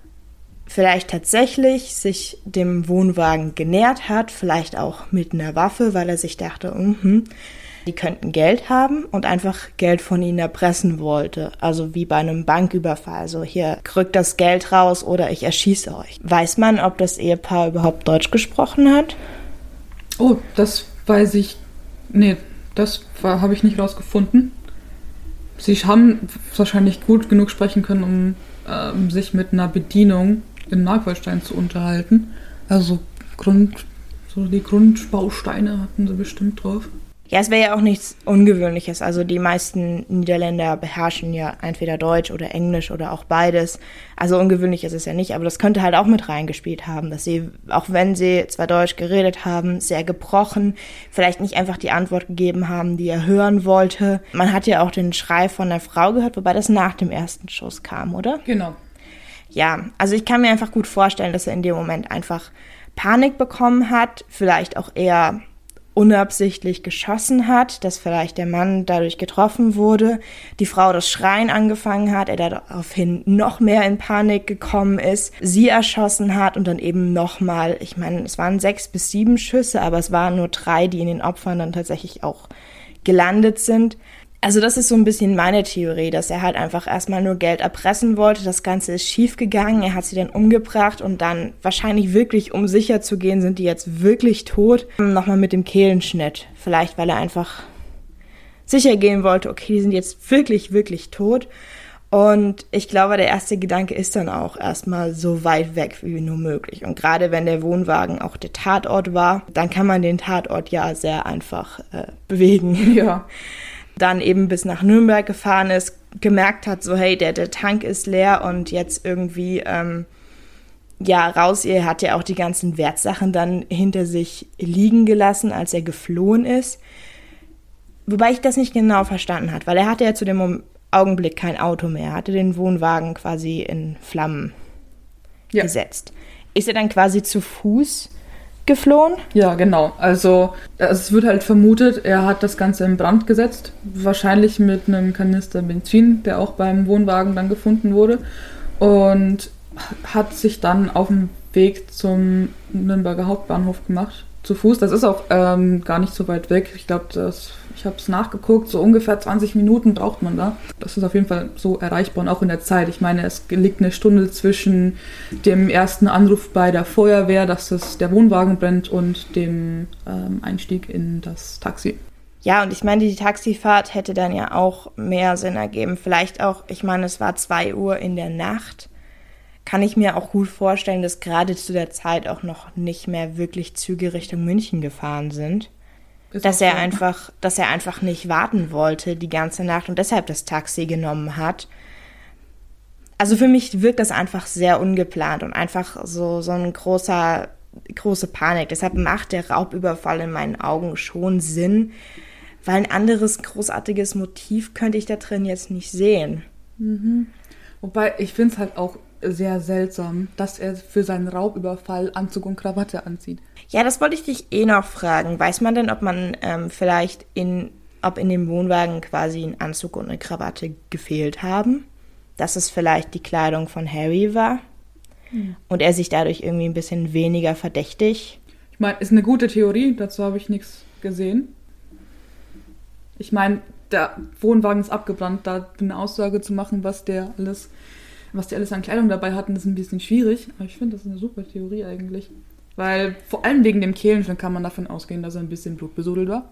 vielleicht tatsächlich sich dem Wohnwagen genähert hat, vielleicht auch mit einer Waffe, weil er sich dachte, mh, die könnten Geld haben und einfach Geld von ihnen erpressen wollte. Also wie bei einem Banküberfall. Also hier rückt das Geld raus oder ich erschieße euch. Weiß man, ob das Ehepaar überhaupt Deutsch gesprochen hat? Oh, das weiß ich. Nee, das habe ich nicht rausgefunden. Sie haben wahrscheinlich gut genug sprechen können, um ähm, sich mit einer Bedienung in Markwaldstein zu unterhalten. Also Grund, so die Grundbausteine hatten sie bestimmt drauf. Ja, es wäre ja auch nichts Ungewöhnliches. Also die meisten Niederländer beherrschen ja entweder Deutsch oder Englisch oder auch beides. Also ungewöhnlich ist es ja nicht, aber das könnte halt auch mit reingespielt haben, dass sie, auch wenn sie zwar Deutsch geredet haben, sehr gebrochen, vielleicht nicht einfach die Antwort gegeben haben, die er hören wollte. Man hat ja auch den Schrei von der Frau gehört, wobei das nach dem ersten Schuss kam, oder? Genau. Ja, also ich kann mir einfach gut vorstellen, dass er in dem Moment einfach Panik bekommen hat, vielleicht auch eher unabsichtlich geschossen hat, dass vielleicht der Mann dadurch getroffen wurde, die Frau das Schreien angefangen hat, er daraufhin noch mehr in Panik gekommen ist, sie erschossen hat und dann eben nochmal, ich meine, es waren sechs bis sieben Schüsse, aber es waren nur drei, die in den Opfern dann tatsächlich auch gelandet sind. Also das ist so ein bisschen meine Theorie, dass er halt einfach erstmal nur Geld erpressen wollte. Das Ganze ist schief gegangen. Er hat sie dann umgebracht und dann wahrscheinlich wirklich, um sicher zu gehen, sind die jetzt wirklich tot. Nochmal mit dem Kehlenschnitt. Vielleicht, weil er einfach sicher gehen wollte, okay, die sind jetzt wirklich, wirklich tot. Und ich glaube, der erste Gedanke ist dann auch erstmal so weit weg wie nur möglich. Und gerade wenn der Wohnwagen auch der Tatort war, dann kann man den Tatort ja sehr einfach äh, bewegen. Ja dann eben bis nach Nürnberg gefahren ist, gemerkt hat, so hey, der, der Tank ist leer und jetzt irgendwie ähm, ja raus, er hat ja auch die ganzen Wertsachen dann hinter sich liegen gelassen, als er geflohen ist. Wobei ich das nicht genau verstanden hat, weil er hatte ja zu dem Augenblick kein Auto mehr, er hatte den Wohnwagen quasi in Flammen ja. gesetzt. Ist er dann quasi zu Fuß geflohen? Ja, genau. Also es wird halt vermutet, er hat das Ganze in Brand gesetzt. Wahrscheinlich mit einem Kanister Benzin, der auch beim Wohnwagen dann gefunden wurde. Und hat sich dann auf den Weg zum Nürnberger Hauptbahnhof gemacht zu Fuß. Das ist auch ähm, gar nicht so weit weg. Ich glaube, ich habe es nachgeguckt, so ungefähr 20 Minuten braucht man da. Das ist auf jeden Fall so erreichbar und auch in der Zeit. Ich meine, es liegt eine Stunde zwischen dem ersten Anruf bei der Feuerwehr, dass es der Wohnwagen brennt, und dem ähm, Einstieg in das Taxi. Ja, und ich meine, die Taxifahrt hätte dann ja auch mehr Sinn ergeben. Vielleicht auch, ich meine, es war zwei Uhr in der Nacht kann ich mir auch gut vorstellen, dass gerade zu der Zeit auch noch nicht mehr wirklich Züge Richtung München gefahren sind. Ist dass er so. einfach, dass er einfach nicht warten wollte die ganze Nacht und deshalb das Taxi genommen hat. Also für mich wirkt das einfach sehr ungeplant und einfach so, so ein großer, große Panik. Deshalb macht der Raubüberfall in meinen Augen schon Sinn, weil ein anderes großartiges Motiv könnte ich da drin jetzt nicht sehen. Mhm. Wobei ich finde es halt auch sehr seltsam, dass er für seinen Raubüberfall Anzug und Krawatte anzieht. Ja, das wollte ich dich eh noch fragen. Weiß man denn, ob man ähm, vielleicht in, ob in dem Wohnwagen quasi ein Anzug und eine Krawatte gefehlt haben? Dass es vielleicht die Kleidung von Harry war? Hm. Und er sich dadurch irgendwie ein bisschen weniger verdächtig? Ich meine, ist eine gute Theorie, dazu habe ich nichts gesehen. Ich meine, der Wohnwagen ist abgebrannt, da eine Aussage zu machen, was der alles was die alles an Kleidung dabei hatten, ist ein bisschen schwierig. Aber ich finde, das ist eine super Theorie eigentlich. Weil vor allem wegen dem Kehlenschnitt kann man davon ausgehen, dass er ein bisschen blutbesudelt war.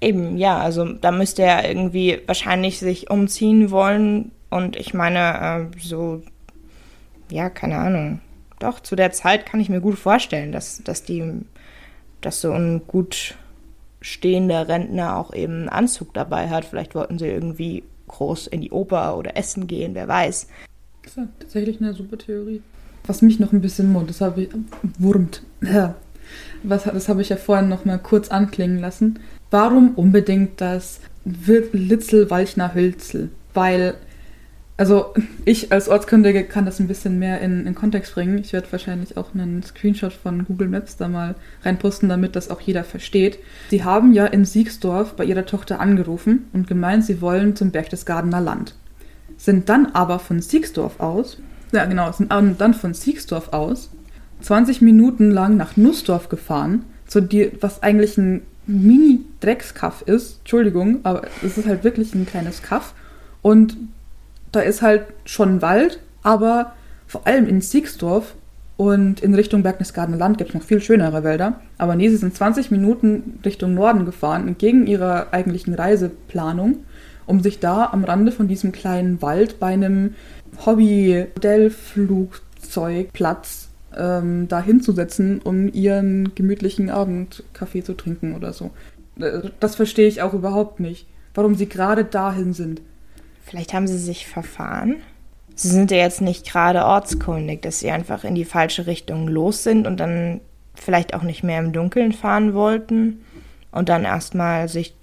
Eben, ja, also da müsste er irgendwie wahrscheinlich sich umziehen wollen. Und ich meine, äh, so, ja, keine Ahnung. Doch, zu der Zeit kann ich mir gut vorstellen, dass, dass die, dass so ein gut stehender Rentner auch eben einen Anzug dabei hat. Vielleicht wollten sie irgendwie groß in die Oper oder essen gehen, wer weiß. Das ist ja tatsächlich eine super Theorie. Was mich noch ein bisschen mund, das habe ich, wurmt. Was, das habe ich ja vorhin noch mal kurz anklingen lassen. Warum unbedingt das Litzel-Walchner Hölzel? Weil, also ich als Ortskundige kann das ein bisschen mehr in, in Kontext bringen. Ich werde wahrscheinlich auch einen Screenshot von Google Maps da mal reinposten, damit das auch jeder versteht. Sie haben ja in Siegsdorf bei ihrer Tochter angerufen und gemeint, sie wollen zum Berchtesgadener Land sind dann aber von Siegsdorf aus, ja genau, sind dann von Siegsdorf aus 20 Minuten lang nach Nussdorf gefahren, so die, was eigentlich ein Mini-Dreckskaff ist. Entschuldigung, aber es ist halt wirklich ein kleines Kaff. Und da ist halt schon Wald, aber vor allem in Siegsdorf und in Richtung Berchtesgadener Land gibt es noch viel schönere Wälder. Aber nee, sie sind 20 Minuten Richtung Norden gefahren, entgegen ihrer eigentlichen Reiseplanung um sich da am Rande von diesem kleinen Wald bei einem Hobby-Modellflugzeugplatz ähm, da hinzusetzen, um ihren gemütlichen Abendkaffee zu trinken oder so. Äh, das verstehe ich auch überhaupt nicht, warum sie gerade dahin sind. Vielleicht haben sie sich verfahren. Sie sind ja jetzt nicht gerade ortskundig, dass sie einfach in die falsche Richtung los sind und dann vielleicht auch nicht mehr im Dunkeln fahren wollten und dann erstmal sich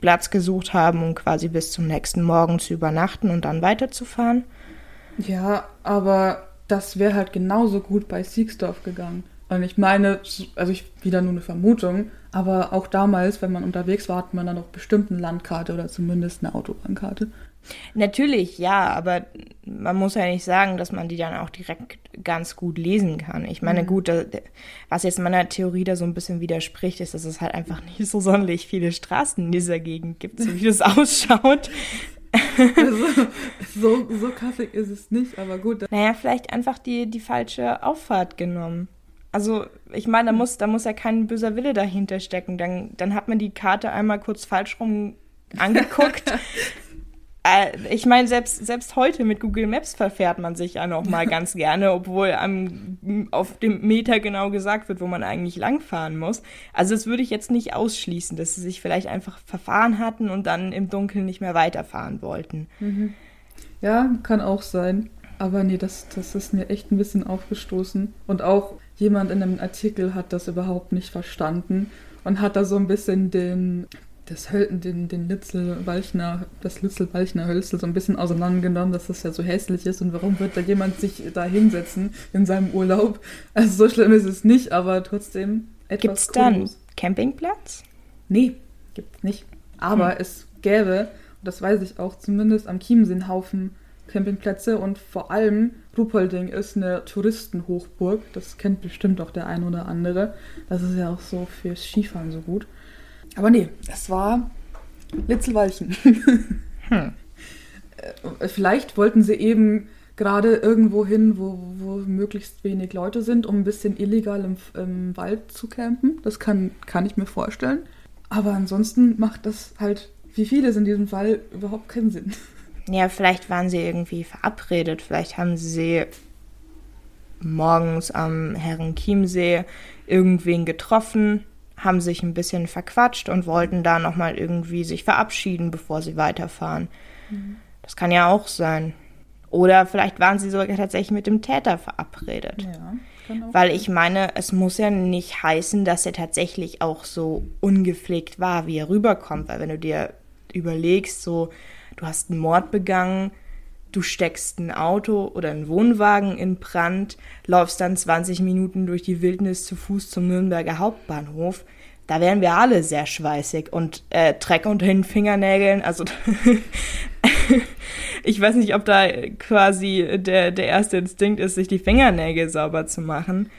Platz gesucht haben, um quasi bis zum nächsten Morgen zu übernachten und dann weiterzufahren. Ja, aber das wäre halt genauso gut bei Siegsdorf gegangen. Und ich meine, also ich wieder nur eine Vermutung, aber auch damals, wenn man unterwegs war, hat man dann auch bestimmt eine Landkarte oder zumindest eine Autobahnkarte. Natürlich, ja, aber man muss ja nicht sagen, dass man die dann auch direkt ganz gut lesen kann. Ich meine, mhm. gut, was jetzt meiner Theorie da so ein bisschen widerspricht, ist, dass es halt einfach nicht so sonderlich viele Straßen in dieser Gegend gibt, so wie das ausschaut. Also, so, so kaffig ist es nicht, aber gut. Naja, vielleicht einfach die, die falsche Auffahrt genommen. Also, ich meine, da hm. muss, da muss ja kein böser Wille dahinter stecken. Dann, dann hat man die Karte einmal kurz falsch rum angeguckt. Äh, ich meine, selbst, selbst heute mit Google Maps verfährt man sich ja noch mal ganz gerne, obwohl am, auf dem Meter genau gesagt wird, wo man eigentlich langfahren muss. Also das würde ich jetzt nicht ausschließen, dass sie sich vielleicht einfach verfahren hatten und dann im Dunkeln nicht mehr weiterfahren wollten. Mhm. Ja, kann auch sein. Aber nee, das, das ist mir echt ein bisschen aufgestoßen. Und auch jemand in einem Artikel hat das überhaupt nicht verstanden und hat da so ein bisschen den das den, den Litzel-Walchner, das Litzel-Walchner Hölzel so ein bisschen auseinandergenommen, dass das ja so hässlich ist und warum wird da jemand sich da hinsetzen in seinem Urlaub? Also so schlimm ist es nicht, aber trotzdem etwas Gibt es dann Campingplatz? Nee, gibt es nicht. Aber hm. es gäbe, und das weiß ich auch, zumindest am Chiemsee einen Haufen Campingplätze und vor allem Ruhpolding ist eine Touristenhochburg. Das kennt bestimmt auch der ein oder andere. Das ist ja auch so fürs Skifahren so gut. Aber nee, es war Litzelwalchen. hm. Äh, vielleicht wollten sie eben gerade irgendwo hin, wo, wo möglichst wenig Leute sind, um ein bisschen illegal im, im Wald zu campen. Das kann, kann ich mir vorstellen. Aber ansonsten macht das halt, wie vieles in diesem Fall, überhaupt keinen Sinn. Ja, vielleicht waren sie irgendwie verabredet. Vielleicht haben sie morgens am Herrenchiemsee irgendwen getroffen, haben sich ein bisschen verquatscht und wollten da nochmal irgendwie sich verabschieden, bevor sie weiterfahren. Mhm. Das kann ja auch sein. Oder vielleicht waren sie sogar tatsächlich mit dem Täter verabredet. Ja, Weil ich meine, es muss ja nicht heißen, dass er tatsächlich auch so ungepflegt war, wie er rüberkommt. Weil wenn du dir überlegst, so, du hast einen Mord begangen, du steckst ein Auto oder einen Wohnwagen in Brand, läufst dann 20 Minuten durch die Wildnis zu Fuß zum Nürnberger Hauptbahnhof. Da wären wir alle sehr schweißig und äh, Dreck unter den Fingernägeln. Also ich weiß nicht, ob da quasi der, der erste Instinkt ist, sich die Fingernägel sauber zu machen.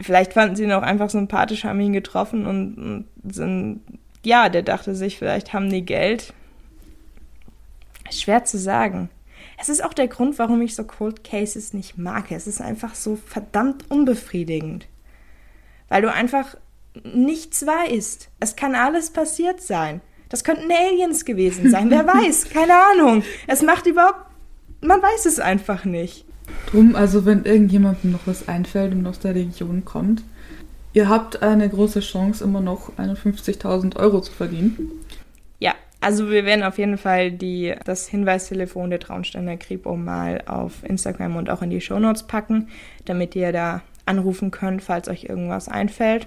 Vielleicht fanden sie ihn auch einfach sympathisch, haben ihn getroffen und, und sind, ja, der dachte sich, vielleicht haben die Geld. Schwer zu sagen. Es ist auch der Grund, warum ich so Cold Cases nicht mag. Es ist einfach so verdammt unbefriedigend. Weil du einfach nichts weißt. Es kann alles passiert sein. Das könnten Aliens gewesen sein. Wer weiß? Keine Ahnung. Es macht überhaupt. Man weiß es einfach nicht. Drum, also wenn irgendjemandem noch was einfällt und aus der Region kommt, ihr habt eine große Chance, immer noch 51.000 Euro zu verdienen. Also wir werden auf jeden Fall die, das Hinweistelefon der Traunsteiner Kripo mal auf Instagram und auch in die Shownotes packen, damit ihr da anrufen könnt, falls euch irgendwas einfällt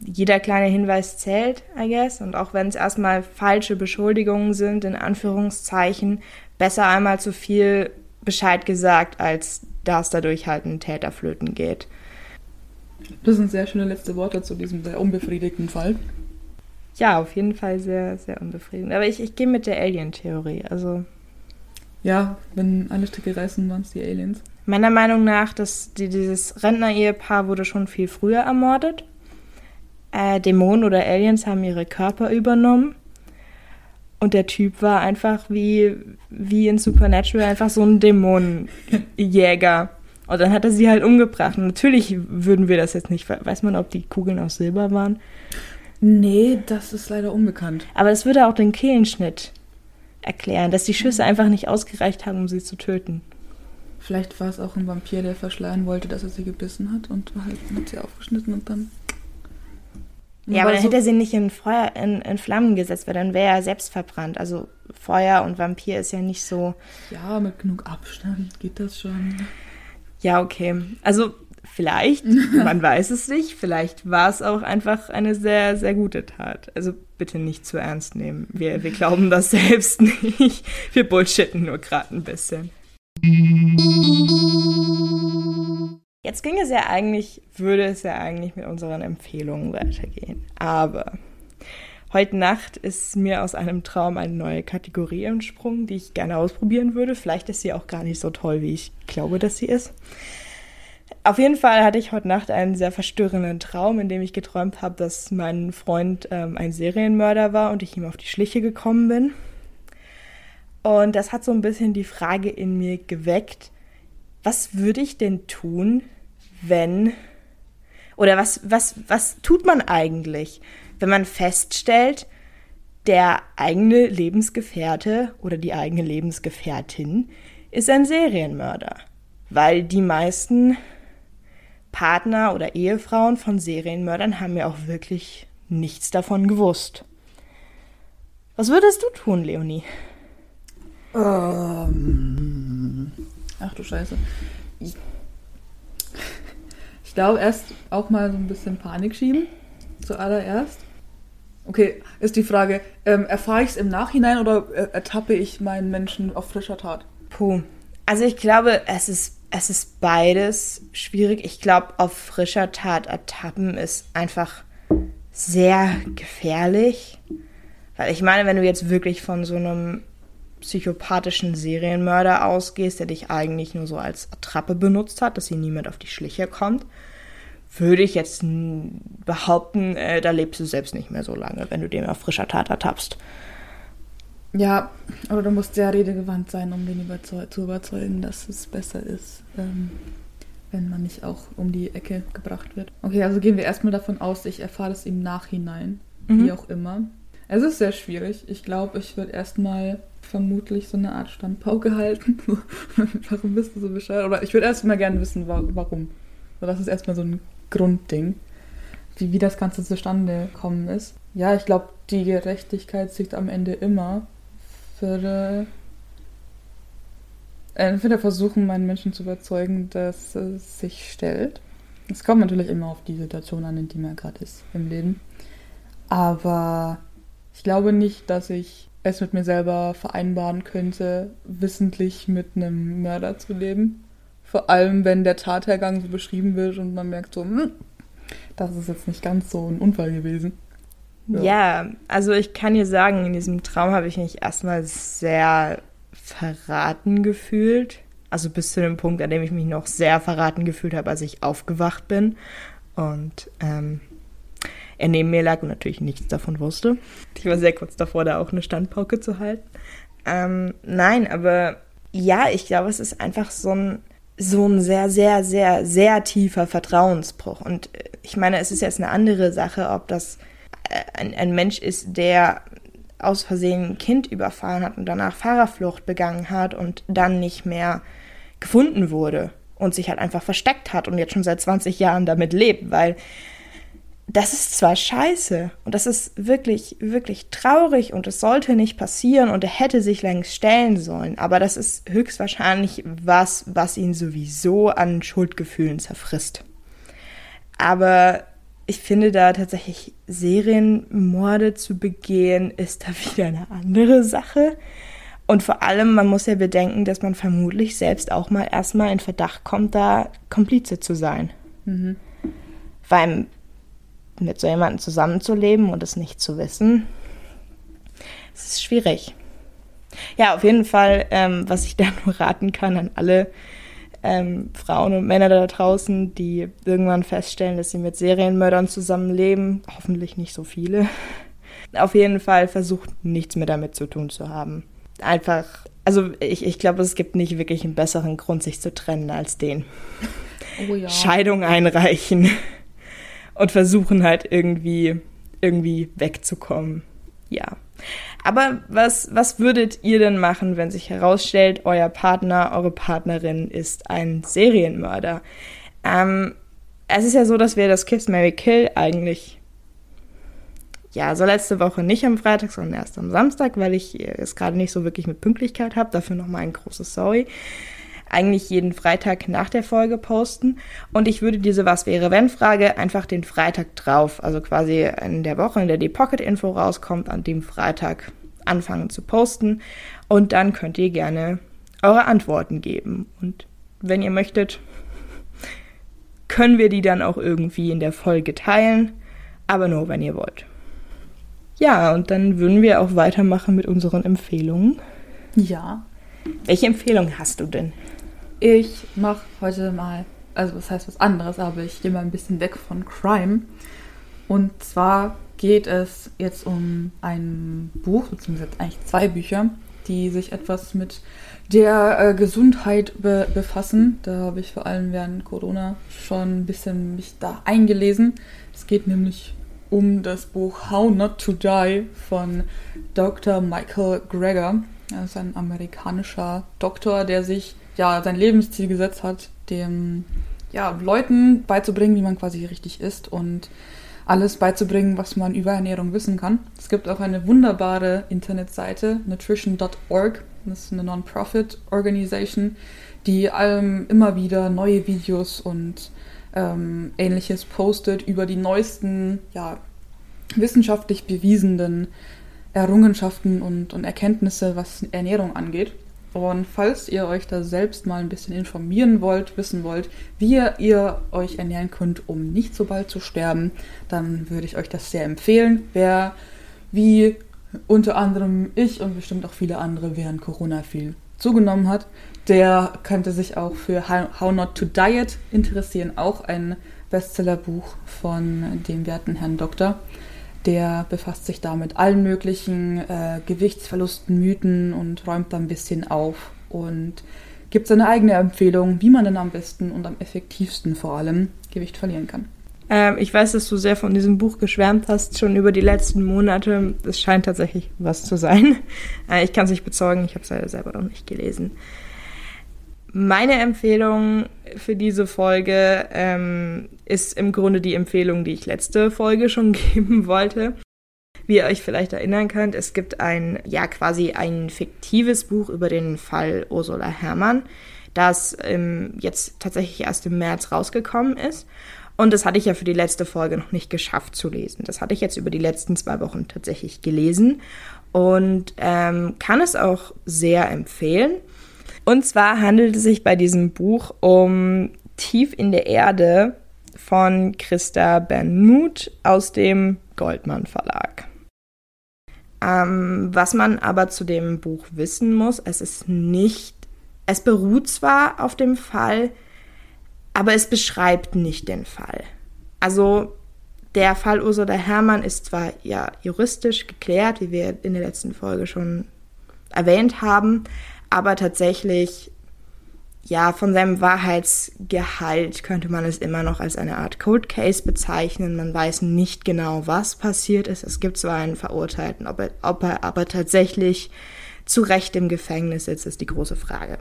jeder kleine Hinweis zählt, I guess. Und auch wenn es erstmal falsche Beschuldigungen sind, in Anführungszeichen, besser einmal zu viel Bescheid gesagt, als dass dadurch halt ein Täter flöten geht. Das sind sehr schöne letzte Worte zu diesem sehr unbefriedigten Fall. Ja, auf jeden Fall sehr, sehr unbefriedigend. Aber ich, ich gehe mit der Alien-Theorie. Also. Ja, wenn alle Stücke reißen, waren es die Aliens. Meiner Meinung nach, dass die, dieses Rentner-Ehepaar wurde schon viel früher ermordet äh, Dämonen oder Aliens haben ihre Körper übernommen. Und der Typ war einfach wie, wie in Supernatural einfach so ein Dämonenjäger. Und dann hat er sie halt umgebracht. Und natürlich würden wir das jetzt nicht. Weiß man, ob die Kugeln aus Silber waren? Nee, das ist leider unbekannt. Aber das würde auch den Kehlenschnitt erklären, dass die Schüsse einfach nicht ausgereicht haben, um sie zu töten. Vielleicht war es auch ein Vampir, der verschleiern wollte, dass er sie gebissen hat und halt hat sie aufgeschnitten und dann ja, aber dann so hätte er sie nicht in Feuer, in, in Flammen gesetzt, weil dann wäre er selbst verbrannt. Also Feuer und Vampir ist ja nicht so. Ja, mit genug Abstand geht das schon. Ja, okay. Also vielleicht, man weiß es nicht, vielleicht war es auch einfach eine sehr, sehr gute Tat. Also bitte nicht zu ernst nehmen. Wir, wir glauben das selbst nicht. Wir bullshitten nur gerade ein bisschen. Jetzt ging es ja eigentlich, würde es ja eigentlich mit unseren Empfehlungen weitergehen. Aber heute Nacht ist mir aus einem Traum eine neue Kategorie entsprungen, die ich gerne ausprobieren würde. Vielleicht ist sie auch gar nicht so toll, wie ich glaube, dass sie ist. Auf jeden Fall hatte ich heute Nacht einen sehr verstörenden Traum, in dem ich geträumt habe, dass mein Freund ähm, ein Serienmörder war und ich ihm auf die Schliche gekommen bin. Und das hat so ein bisschen die Frage in mir geweckt, was würde ich denn tun, wenn oder was, was, was tut man eigentlich, wenn man feststellt, der eigene Lebensgefährte oder die eigene Lebensgefährtin ist ein Serienmörder? Weil die meisten Partner oder Ehefrauen von Serienmördern haben ja auch wirklich nichts davon gewusst. Was würdest du tun, Leonie? Um, ähm, ach du Scheiße. Ich glaube, erst auch mal so ein bisschen Panik schieben, zuallererst. Okay, ist die Frage, ähm, erfahre ich es im Nachhinein oder äh, ertappe ich meinen Menschen auf frischer Tat? Puh. Also ich glaube, es ist, es ist beides schwierig. Ich glaube, auf frischer Tat ertappen ist einfach sehr gefährlich. Weil ich meine, wenn du jetzt wirklich von so einem psychopathischen Serienmörder ausgehst, der dich eigentlich nur so als Attrappe benutzt hat, dass hier niemand auf die Schliche kommt, würde ich jetzt behaupten, äh, da lebst du selbst nicht mehr so lange, wenn du dem auf frischer Tat ertappst. Ja, aber du musst sehr redegewandt sein, um den überzeug zu überzeugen, dass es besser ist, ähm, wenn man nicht auch um die Ecke gebracht wird. Okay, also gehen wir erstmal davon aus, ich erfahre es im Nachhinein, mhm. wie auch immer. Es ist sehr schwierig. Ich glaube, ich würde erstmal vermutlich so eine Art Standpauke halten. warum bist du so bescheuert? Oder ich würde erstmal gerne wissen, warum. So, das ist erstmal so ein Grundding, wie, wie das Ganze zustande gekommen ist. Ja, ich glaube, die Gerechtigkeit siegt am Ende immer würde entweder versuchen, meinen Menschen zu überzeugen, dass es sich stellt. Es kommt natürlich immer auf die Situation an, in die man gerade ist im Leben. Aber ich glaube nicht, dass ich es mit mir selber vereinbaren könnte, wissentlich mit einem Mörder zu leben. Vor allem, wenn der Tathergang so beschrieben wird und man merkt so, hm, das ist jetzt nicht ganz so ein Unfall gewesen. Ja. ja, also ich kann dir sagen, in diesem Traum habe ich mich erstmal sehr verraten gefühlt. Also bis zu dem Punkt, an dem ich mich noch sehr verraten gefühlt habe, als ich aufgewacht bin. Und ähm, er neben mir lag und natürlich nichts davon wusste. Ich war sehr kurz davor, da auch eine Standpauke zu halten. Ähm, nein, aber ja, ich glaube, es ist einfach so ein, so ein sehr, sehr, sehr, sehr tiefer Vertrauensbruch. Und äh, ich meine, es ist jetzt eine andere Sache, ob das ein, ein Mensch ist, der aus Versehen ein Kind überfahren hat und danach Fahrerflucht begangen hat und dann nicht mehr gefunden wurde und sich halt einfach versteckt hat und jetzt schon seit 20 Jahren damit lebt, weil das ist zwar scheiße und das ist wirklich, wirklich traurig und es sollte nicht passieren und er hätte sich längst stellen sollen, aber das ist höchstwahrscheinlich was, was ihn sowieso an Schuldgefühlen zerfrisst. Aber ich finde da tatsächlich Serienmorde zu begehen, ist da wieder eine andere Sache. Und vor allem, man muss ja bedenken, dass man vermutlich selbst auch mal erstmal in Verdacht kommt, da Komplize zu sein. Mhm. Weil mit so jemandem zusammenzuleben und es nicht zu wissen, es ist schwierig. Ja, auf jeden Fall, ähm, was ich da nur raten kann an alle, ähm, Frauen und Männer da draußen, die irgendwann feststellen, dass sie mit Serienmördern zusammenleben. Hoffentlich nicht so viele. Auf jeden Fall versucht nichts mehr damit zu tun zu haben. Einfach, also ich, ich glaube, es gibt nicht wirklich einen besseren Grund, sich zu trennen als den. Oh ja. Scheidung einreichen und versuchen halt irgendwie, irgendwie wegzukommen. Ja. Aber was, was würdet ihr denn machen, wenn sich herausstellt, euer Partner, eure Partnerin ist ein Serienmörder? Ähm, es ist ja so, dass wir das Kiss Mary Kill eigentlich ja, so letzte Woche nicht am Freitag, sondern erst am Samstag, weil ich es gerade nicht so wirklich mit Pünktlichkeit habe. Dafür nochmal ein großes Sorry eigentlich jeden Freitag nach der Folge posten. Und ich würde diese Was wäre wenn Frage einfach den Freitag drauf, also quasi in der Woche, in der die Pocket Info rauskommt, an dem Freitag anfangen zu posten. Und dann könnt ihr gerne eure Antworten geben. Und wenn ihr möchtet, können wir die dann auch irgendwie in der Folge teilen, aber nur wenn ihr wollt. Ja, und dann würden wir auch weitermachen mit unseren Empfehlungen. Ja. Welche Empfehlung hast du denn? Ich mache heute mal, also das heißt was anderes, aber ich gehe mal ein bisschen weg von Crime. Und zwar geht es jetzt um ein Buch, beziehungsweise eigentlich zwei Bücher, die sich etwas mit der äh, Gesundheit be befassen. Da habe ich vor allem während Corona schon ein bisschen mich da eingelesen. Es geht nämlich um das Buch How Not to Die von Dr. Michael Greger. Er ist ein amerikanischer Doktor, der sich ja sein Lebensziel gesetzt hat, dem ja, Leuten beizubringen, wie man quasi richtig isst und alles beizubringen, was man über Ernährung wissen kann. Es gibt auch eine wunderbare Internetseite, nutrition.org. Das ist eine Non-Profit-Organisation, die ähm, immer wieder neue Videos und ähm, ähnliches postet über die neuesten, ja, wissenschaftlich bewiesenen Errungenschaften und, und Erkenntnisse, was Ernährung angeht. Und falls ihr euch da selbst mal ein bisschen informieren wollt, wissen wollt, wie ihr euch ernähren könnt, um nicht so bald zu sterben, dann würde ich euch das sehr empfehlen. Wer wie unter anderem ich und bestimmt auch viele andere während Corona viel zugenommen hat. Der könnte sich auch für How Not to Diet interessieren, auch ein Bestsellerbuch von dem werten Herrn Doktor. Der befasst sich da mit allen möglichen äh, Gewichtsverlusten, Mythen und räumt da ein bisschen auf und gibt seine eigene Empfehlung, wie man denn am besten und am effektivsten vor allem Gewicht verlieren kann. Ähm, ich weiß, dass du sehr von diesem Buch geschwärmt hast, schon über die letzten Monate. Es scheint tatsächlich was zu sein. Äh, ich kann es nicht bezeugen, ich habe es leider selber noch nicht gelesen. Meine Empfehlung für diese Folge ähm, ist im Grunde die Empfehlung, die ich letzte Folge schon geben wollte. Wie ihr euch vielleicht erinnern könnt, es gibt ein, ja, quasi ein fiktives Buch über den Fall Ursula Herrmann, das ähm, jetzt tatsächlich erst im März rausgekommen ist. Und das hatte ich ja für die letzte Folge noch nicht geschafft zu lesen. Das hatte ich jetzt über die letzten zwei Wochen tatsächlich gelesen und ähm, kann es auch sehr empfehlen. Und zwar handelt es sich bei diesem Buch um Tief in der Erde von Christa Bernmuth aus dem Goldmann Verlag. Ähm, was man aber zu dem Buch wissen muss, es ist nicht, es beruht zwar auf dem Fall, aber es beschreibt nicht den Fall. Also der Fall Ursula Herrmann ist zwar ja juristisch geklärt, wie wir in der letzten Folge schon erwähnt haben, aber tatsächlich ja von seinem Wahrheitsgehalt könnte man es immer noch als eine Art Cold Case bezeichnen. Man weiß nicht genau, was passiert ist. Es gibt zwar einen Verurteilten, ob er, ob er aber tatsächlich zu Recht im Gefängnis sitzt, ist die große Frage.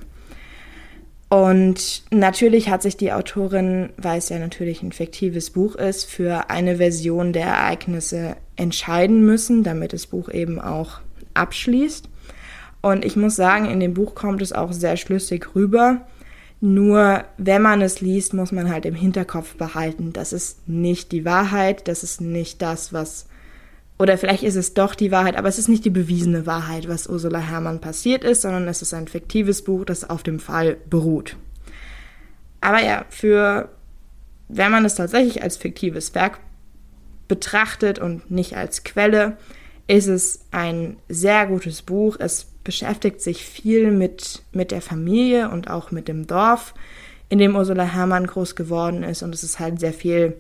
Und natürlich hat sich die Autorin, weil es ja natürlich ein fiktives Buch ist, für eine Version der Ereignisse entscheiden müssen, damit das Buch eben auch abschließt. Und ich muss sagen, in dem Buch kommt es auch sehr schlüssig rüber. Nur wenn man es liest, muss man halt im Hinterkopf behalten, das ist nicht die Wahrheit, das ist nicht das, was oder vielleicht ist es doch die Wahrheit, aber es ist nicht die bewiesene Wahrheit, was Ursula Herrmann passiert ist, sondern es ist ein fiktives Buch, das auf dem Fall beruht. Aber ja, für, wenn man es tatsächlich als fiktives Werk betrachtet und nicht als Quelle, ist es ein sehr gutes Buch. Es beschäftigt sich viel mit, mit der Familie und auch mit dem Dorf, in dem Ursula Herrmann groß geworden ist. Und es ist halt sehr viel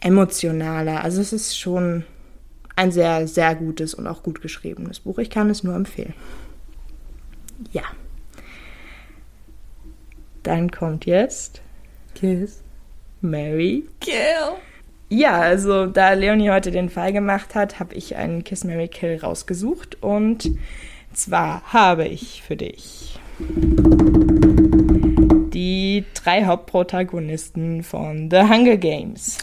emotionaler. Also es ist schon ein sehr, sehr gutes und auch gut geschriebenes Buch. Ich kann es nur empfehlen. Ja. Dann kommt jetzt Kiss. Mary. Kill. Ja, also da Leonie heute den Fall gemacht hat, habe ich einen Kiss Mary Kill rausgesucht und zwar habe ich für dich die drei Hauptprotagonisten von The Hunger Games.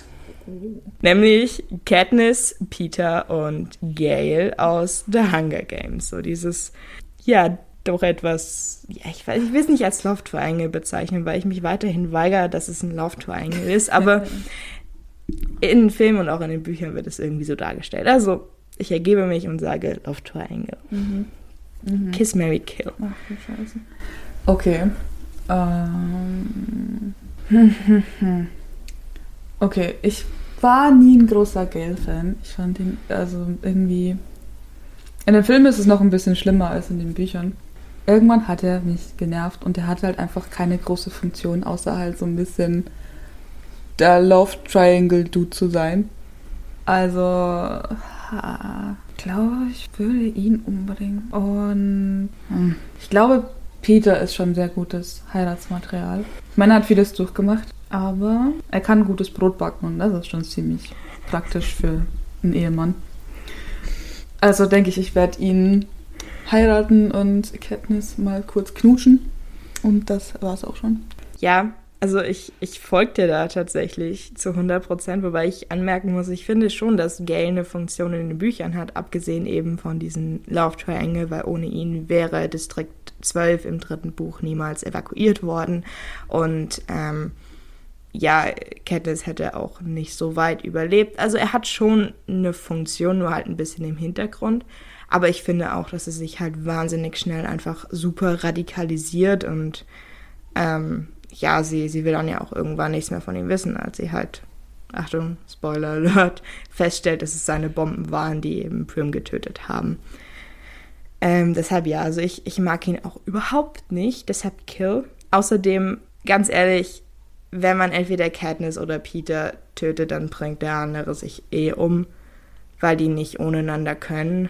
Nämlich Katniss, Peter und Gale aus The Hunger Games. So dieses, ja, doch etwas, ja, ich weiß, ich will es nicht als Love Triangle bezeichnen, weil ich mich weiterhin weigere, dass es ein Love Triangle ist, aber in den Filmen und auch in den Büchern wird es irgendwie so dargestellt. Also, ich ergebe mich und sage Love Triangle. Mhm. Mhm. Kiss, Mary, Kill. Ach du Scheiße. Okay. Ähm. Okay, ich war nie ein großer Gale-Fan. Ich fand ihn, also irgendwie. In den Filmen ist es noch ein bisschen schlimmer als in den Büchern. Irgendwann hat er mich genervt und er hatte halt einfach keine große Funktion, außer halt so ein bisschen der Love Triangle Dude zu sein. Also, ich glaube, ich würde ihn umbringen. Und hm, ich glaube, Peter ist schon sehr gutes Heiratsmaterial. Ich meine, er hat vieles durchgemacht. Aber er kann gutes Brot backen und das ist schon ziemlich praktisch für einen Ehemann. Also denke ich, ich werde ihn heiraten und Katniss mal kurz knutschen. Und das war es auch schon. Ja, also ich, ich folge dir da tatsächlich zu 100 Prozent, wobei ich anmerken muss, ich finde schon, dass Gale eine Funktion in den Büchern hat, abgesehen eben von diesen Love Triangle, weil ohne ihn wäre Distrikt 12 im dritten Buch niemals evakuiert worden. Und ähm, ja, Katniss hätte auch nicht so weit überlebt. Also er hat schon eine Funktion, nur halt ein bisschen im Hintergrund. Aber ich finde auch, dass er sich halt wahnsinnig schnell einfach super radikalisiert und ähm, ja, sie, sie will dann ja auch irgendwann nichts mehr von ihm wissen, als sie halt Achtung, Spoiler Alert, feststellt, dass es seine Bomben waren, die eben Prim getötet haben. Ähm, deshalb ja, also ich, ich mag ihn auch überhaupt nicht, deshalb Kill. Außerdem, ganz ehrlich, wenn man entweder Katniss oder Peter tötet, dann bringt der andere sich eh um, weil die nicht ohneinander können.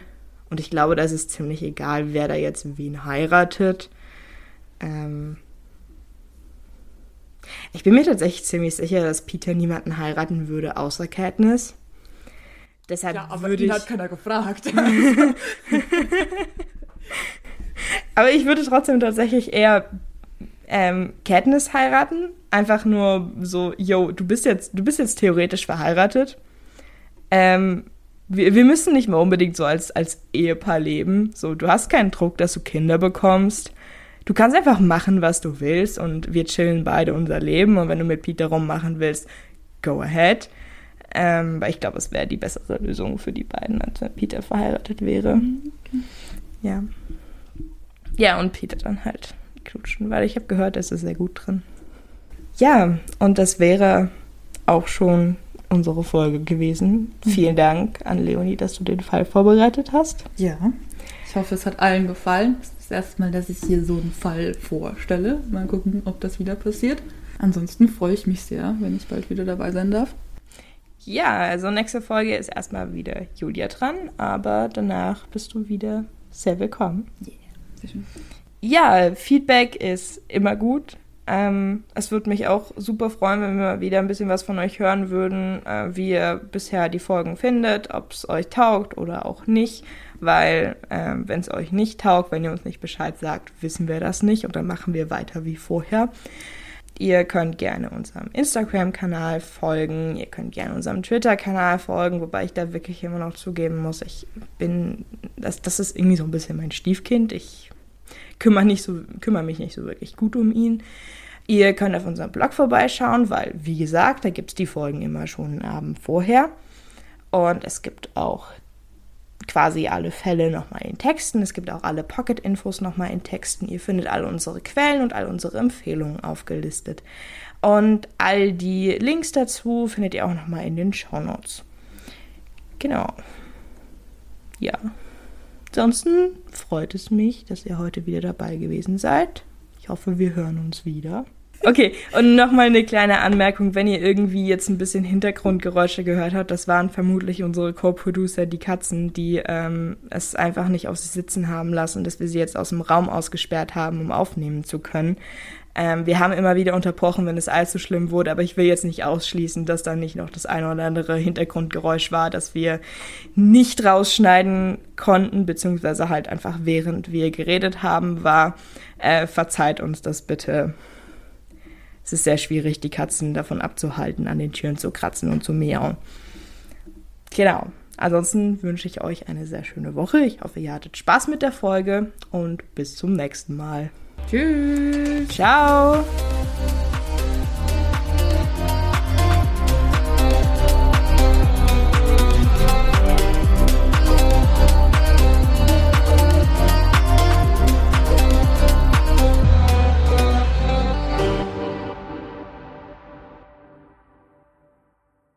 Und ich glaube, das ist ziemlich egal, wer da jetzt wen heiratet. Ähm ich bin mir tatsächlich ziemlich sicher, dass Peter niemanden heiraten würde, außer Katniss. Deshalb ja, aber würde ihn ich... hat keiner gefragt. aber ich würde trotzdem tatsächlich eher ähm, Katniss heiraten. Einfach nur so, yo, du bist jetzt, du bist jetzt theoretisch verheiratet. Ähm, wir, wir müssen nicht mehr unbedingt so als, als Ehepaar leben. So, du hast keinen Druck, dass du Kinder bekommst. Du kannst einfach machen, was du willst und wir chillen beide unser Leben. Und wenn du mit Peter rummachen willst, go ahead. Ähm, weil ich glaube, es wäre die bessere Lösung für die beiden, als wenn Peter verheiratet wäre. Mhm, okay. Ja. Ja, und Peter dann halt knutschen, weil ich habe gehört, er ist sehr gut drin. Ja, und das wäre auch schon unsere Folge gewesen. Mhm. Vielen Dank an Leonie, dass du den Fall vorbereitet hast. Ja. Ich hoffe, es hat allen gefallen. Es das erste Mal, dass ich hier so einen Fall vorstelle. Mal gucken, ob das wieder passiert. Ansonsten freue ich mich sehr, wenn ich bald wieder dabei sein darf. Ja, also nächste Folge ist erstmal wieder Julia dran, aber danach bist du wieder sehr willkommen. Yeah, sehr schön. Ja, Feedback ist immer gut. Ähm, es würde mich auch super freuen, wenn wir wieder ein bisschen was von euch hören würden, äh, wie ihr bisher die Folgen findet, ob es euch taugt oder auch nicht. Weil, äh, wenn es euch nicht taugt, wenn ihr uns nicht Bescheid sagt, wissen wir das nicht und dann machen wir weiter wie vorher. Ihr könnt gerne unserem Instagram-Kanal folgen, ihr könnt gerne unserem Twitter-Kanal folgen, wobei ich da wirklich immer noch zugeben muss, ich bin, das, das ist irgendwie so ein bisschen mein Stiefkind. Ich kümmere, nicht so, kümmere mich nicht so wirklich gut um ihn. Ihr könnt auf unserem Blog vorbeischauen, weil, wie gesagt, da gibt es die Folgen immer schon einen Abend vorher. Und es gibt auch quasi alle Fälle nochmal in Texten. Es gibt auch alle Pocket-Infos nochmal in Texten. Ihr findet alle unsere Quellen und all unsere Empfehlungen aufgelistet. Und all die Links dazu findet ihr auch nochmal in den Show Notes. Genau. Ja. Ansonsten freut es mich, dass ihr heute wieder dabei gewesen seid. Ich hoffe, wir hören uns wieder. Okay, und nochmal eine kleine Anmerkung, wenn ihr irgendwie jetzt ein bisschen Hintergrundgeräusche gehört habt, das waren vermutlich unsere Co-Producer, die Katzen, die ähm, es einfach nicht auf sich sitzen haben lassen, dass wir sie jetzt aus dem Raum ausgesperrt haben, um aufnehmen zu können. Ähm, wir haben immer wieder unterbrochen, wenn es allzu schlimm wurde, aber ich will jetzt nicht ausschließen, dass da nicht noch das eine oder andere Hintergrundgeräusch war, das wir nicht rausschneiden konnten, beziehungsweise halt einfach während wir geredet haben, war. Äh, verzeiht uns das bitte. Es ist sehr schwierig, die Katzen davon abzuhalten, an den Türen zu kratzen und zu miauen. Genau. Ansonsten wünsche ich euch eine sehr schöne Woche. Ich hoffe, ihr hattet Spaß mit der Folge und bis zum nächsten Mal. Tschüss. Ciao.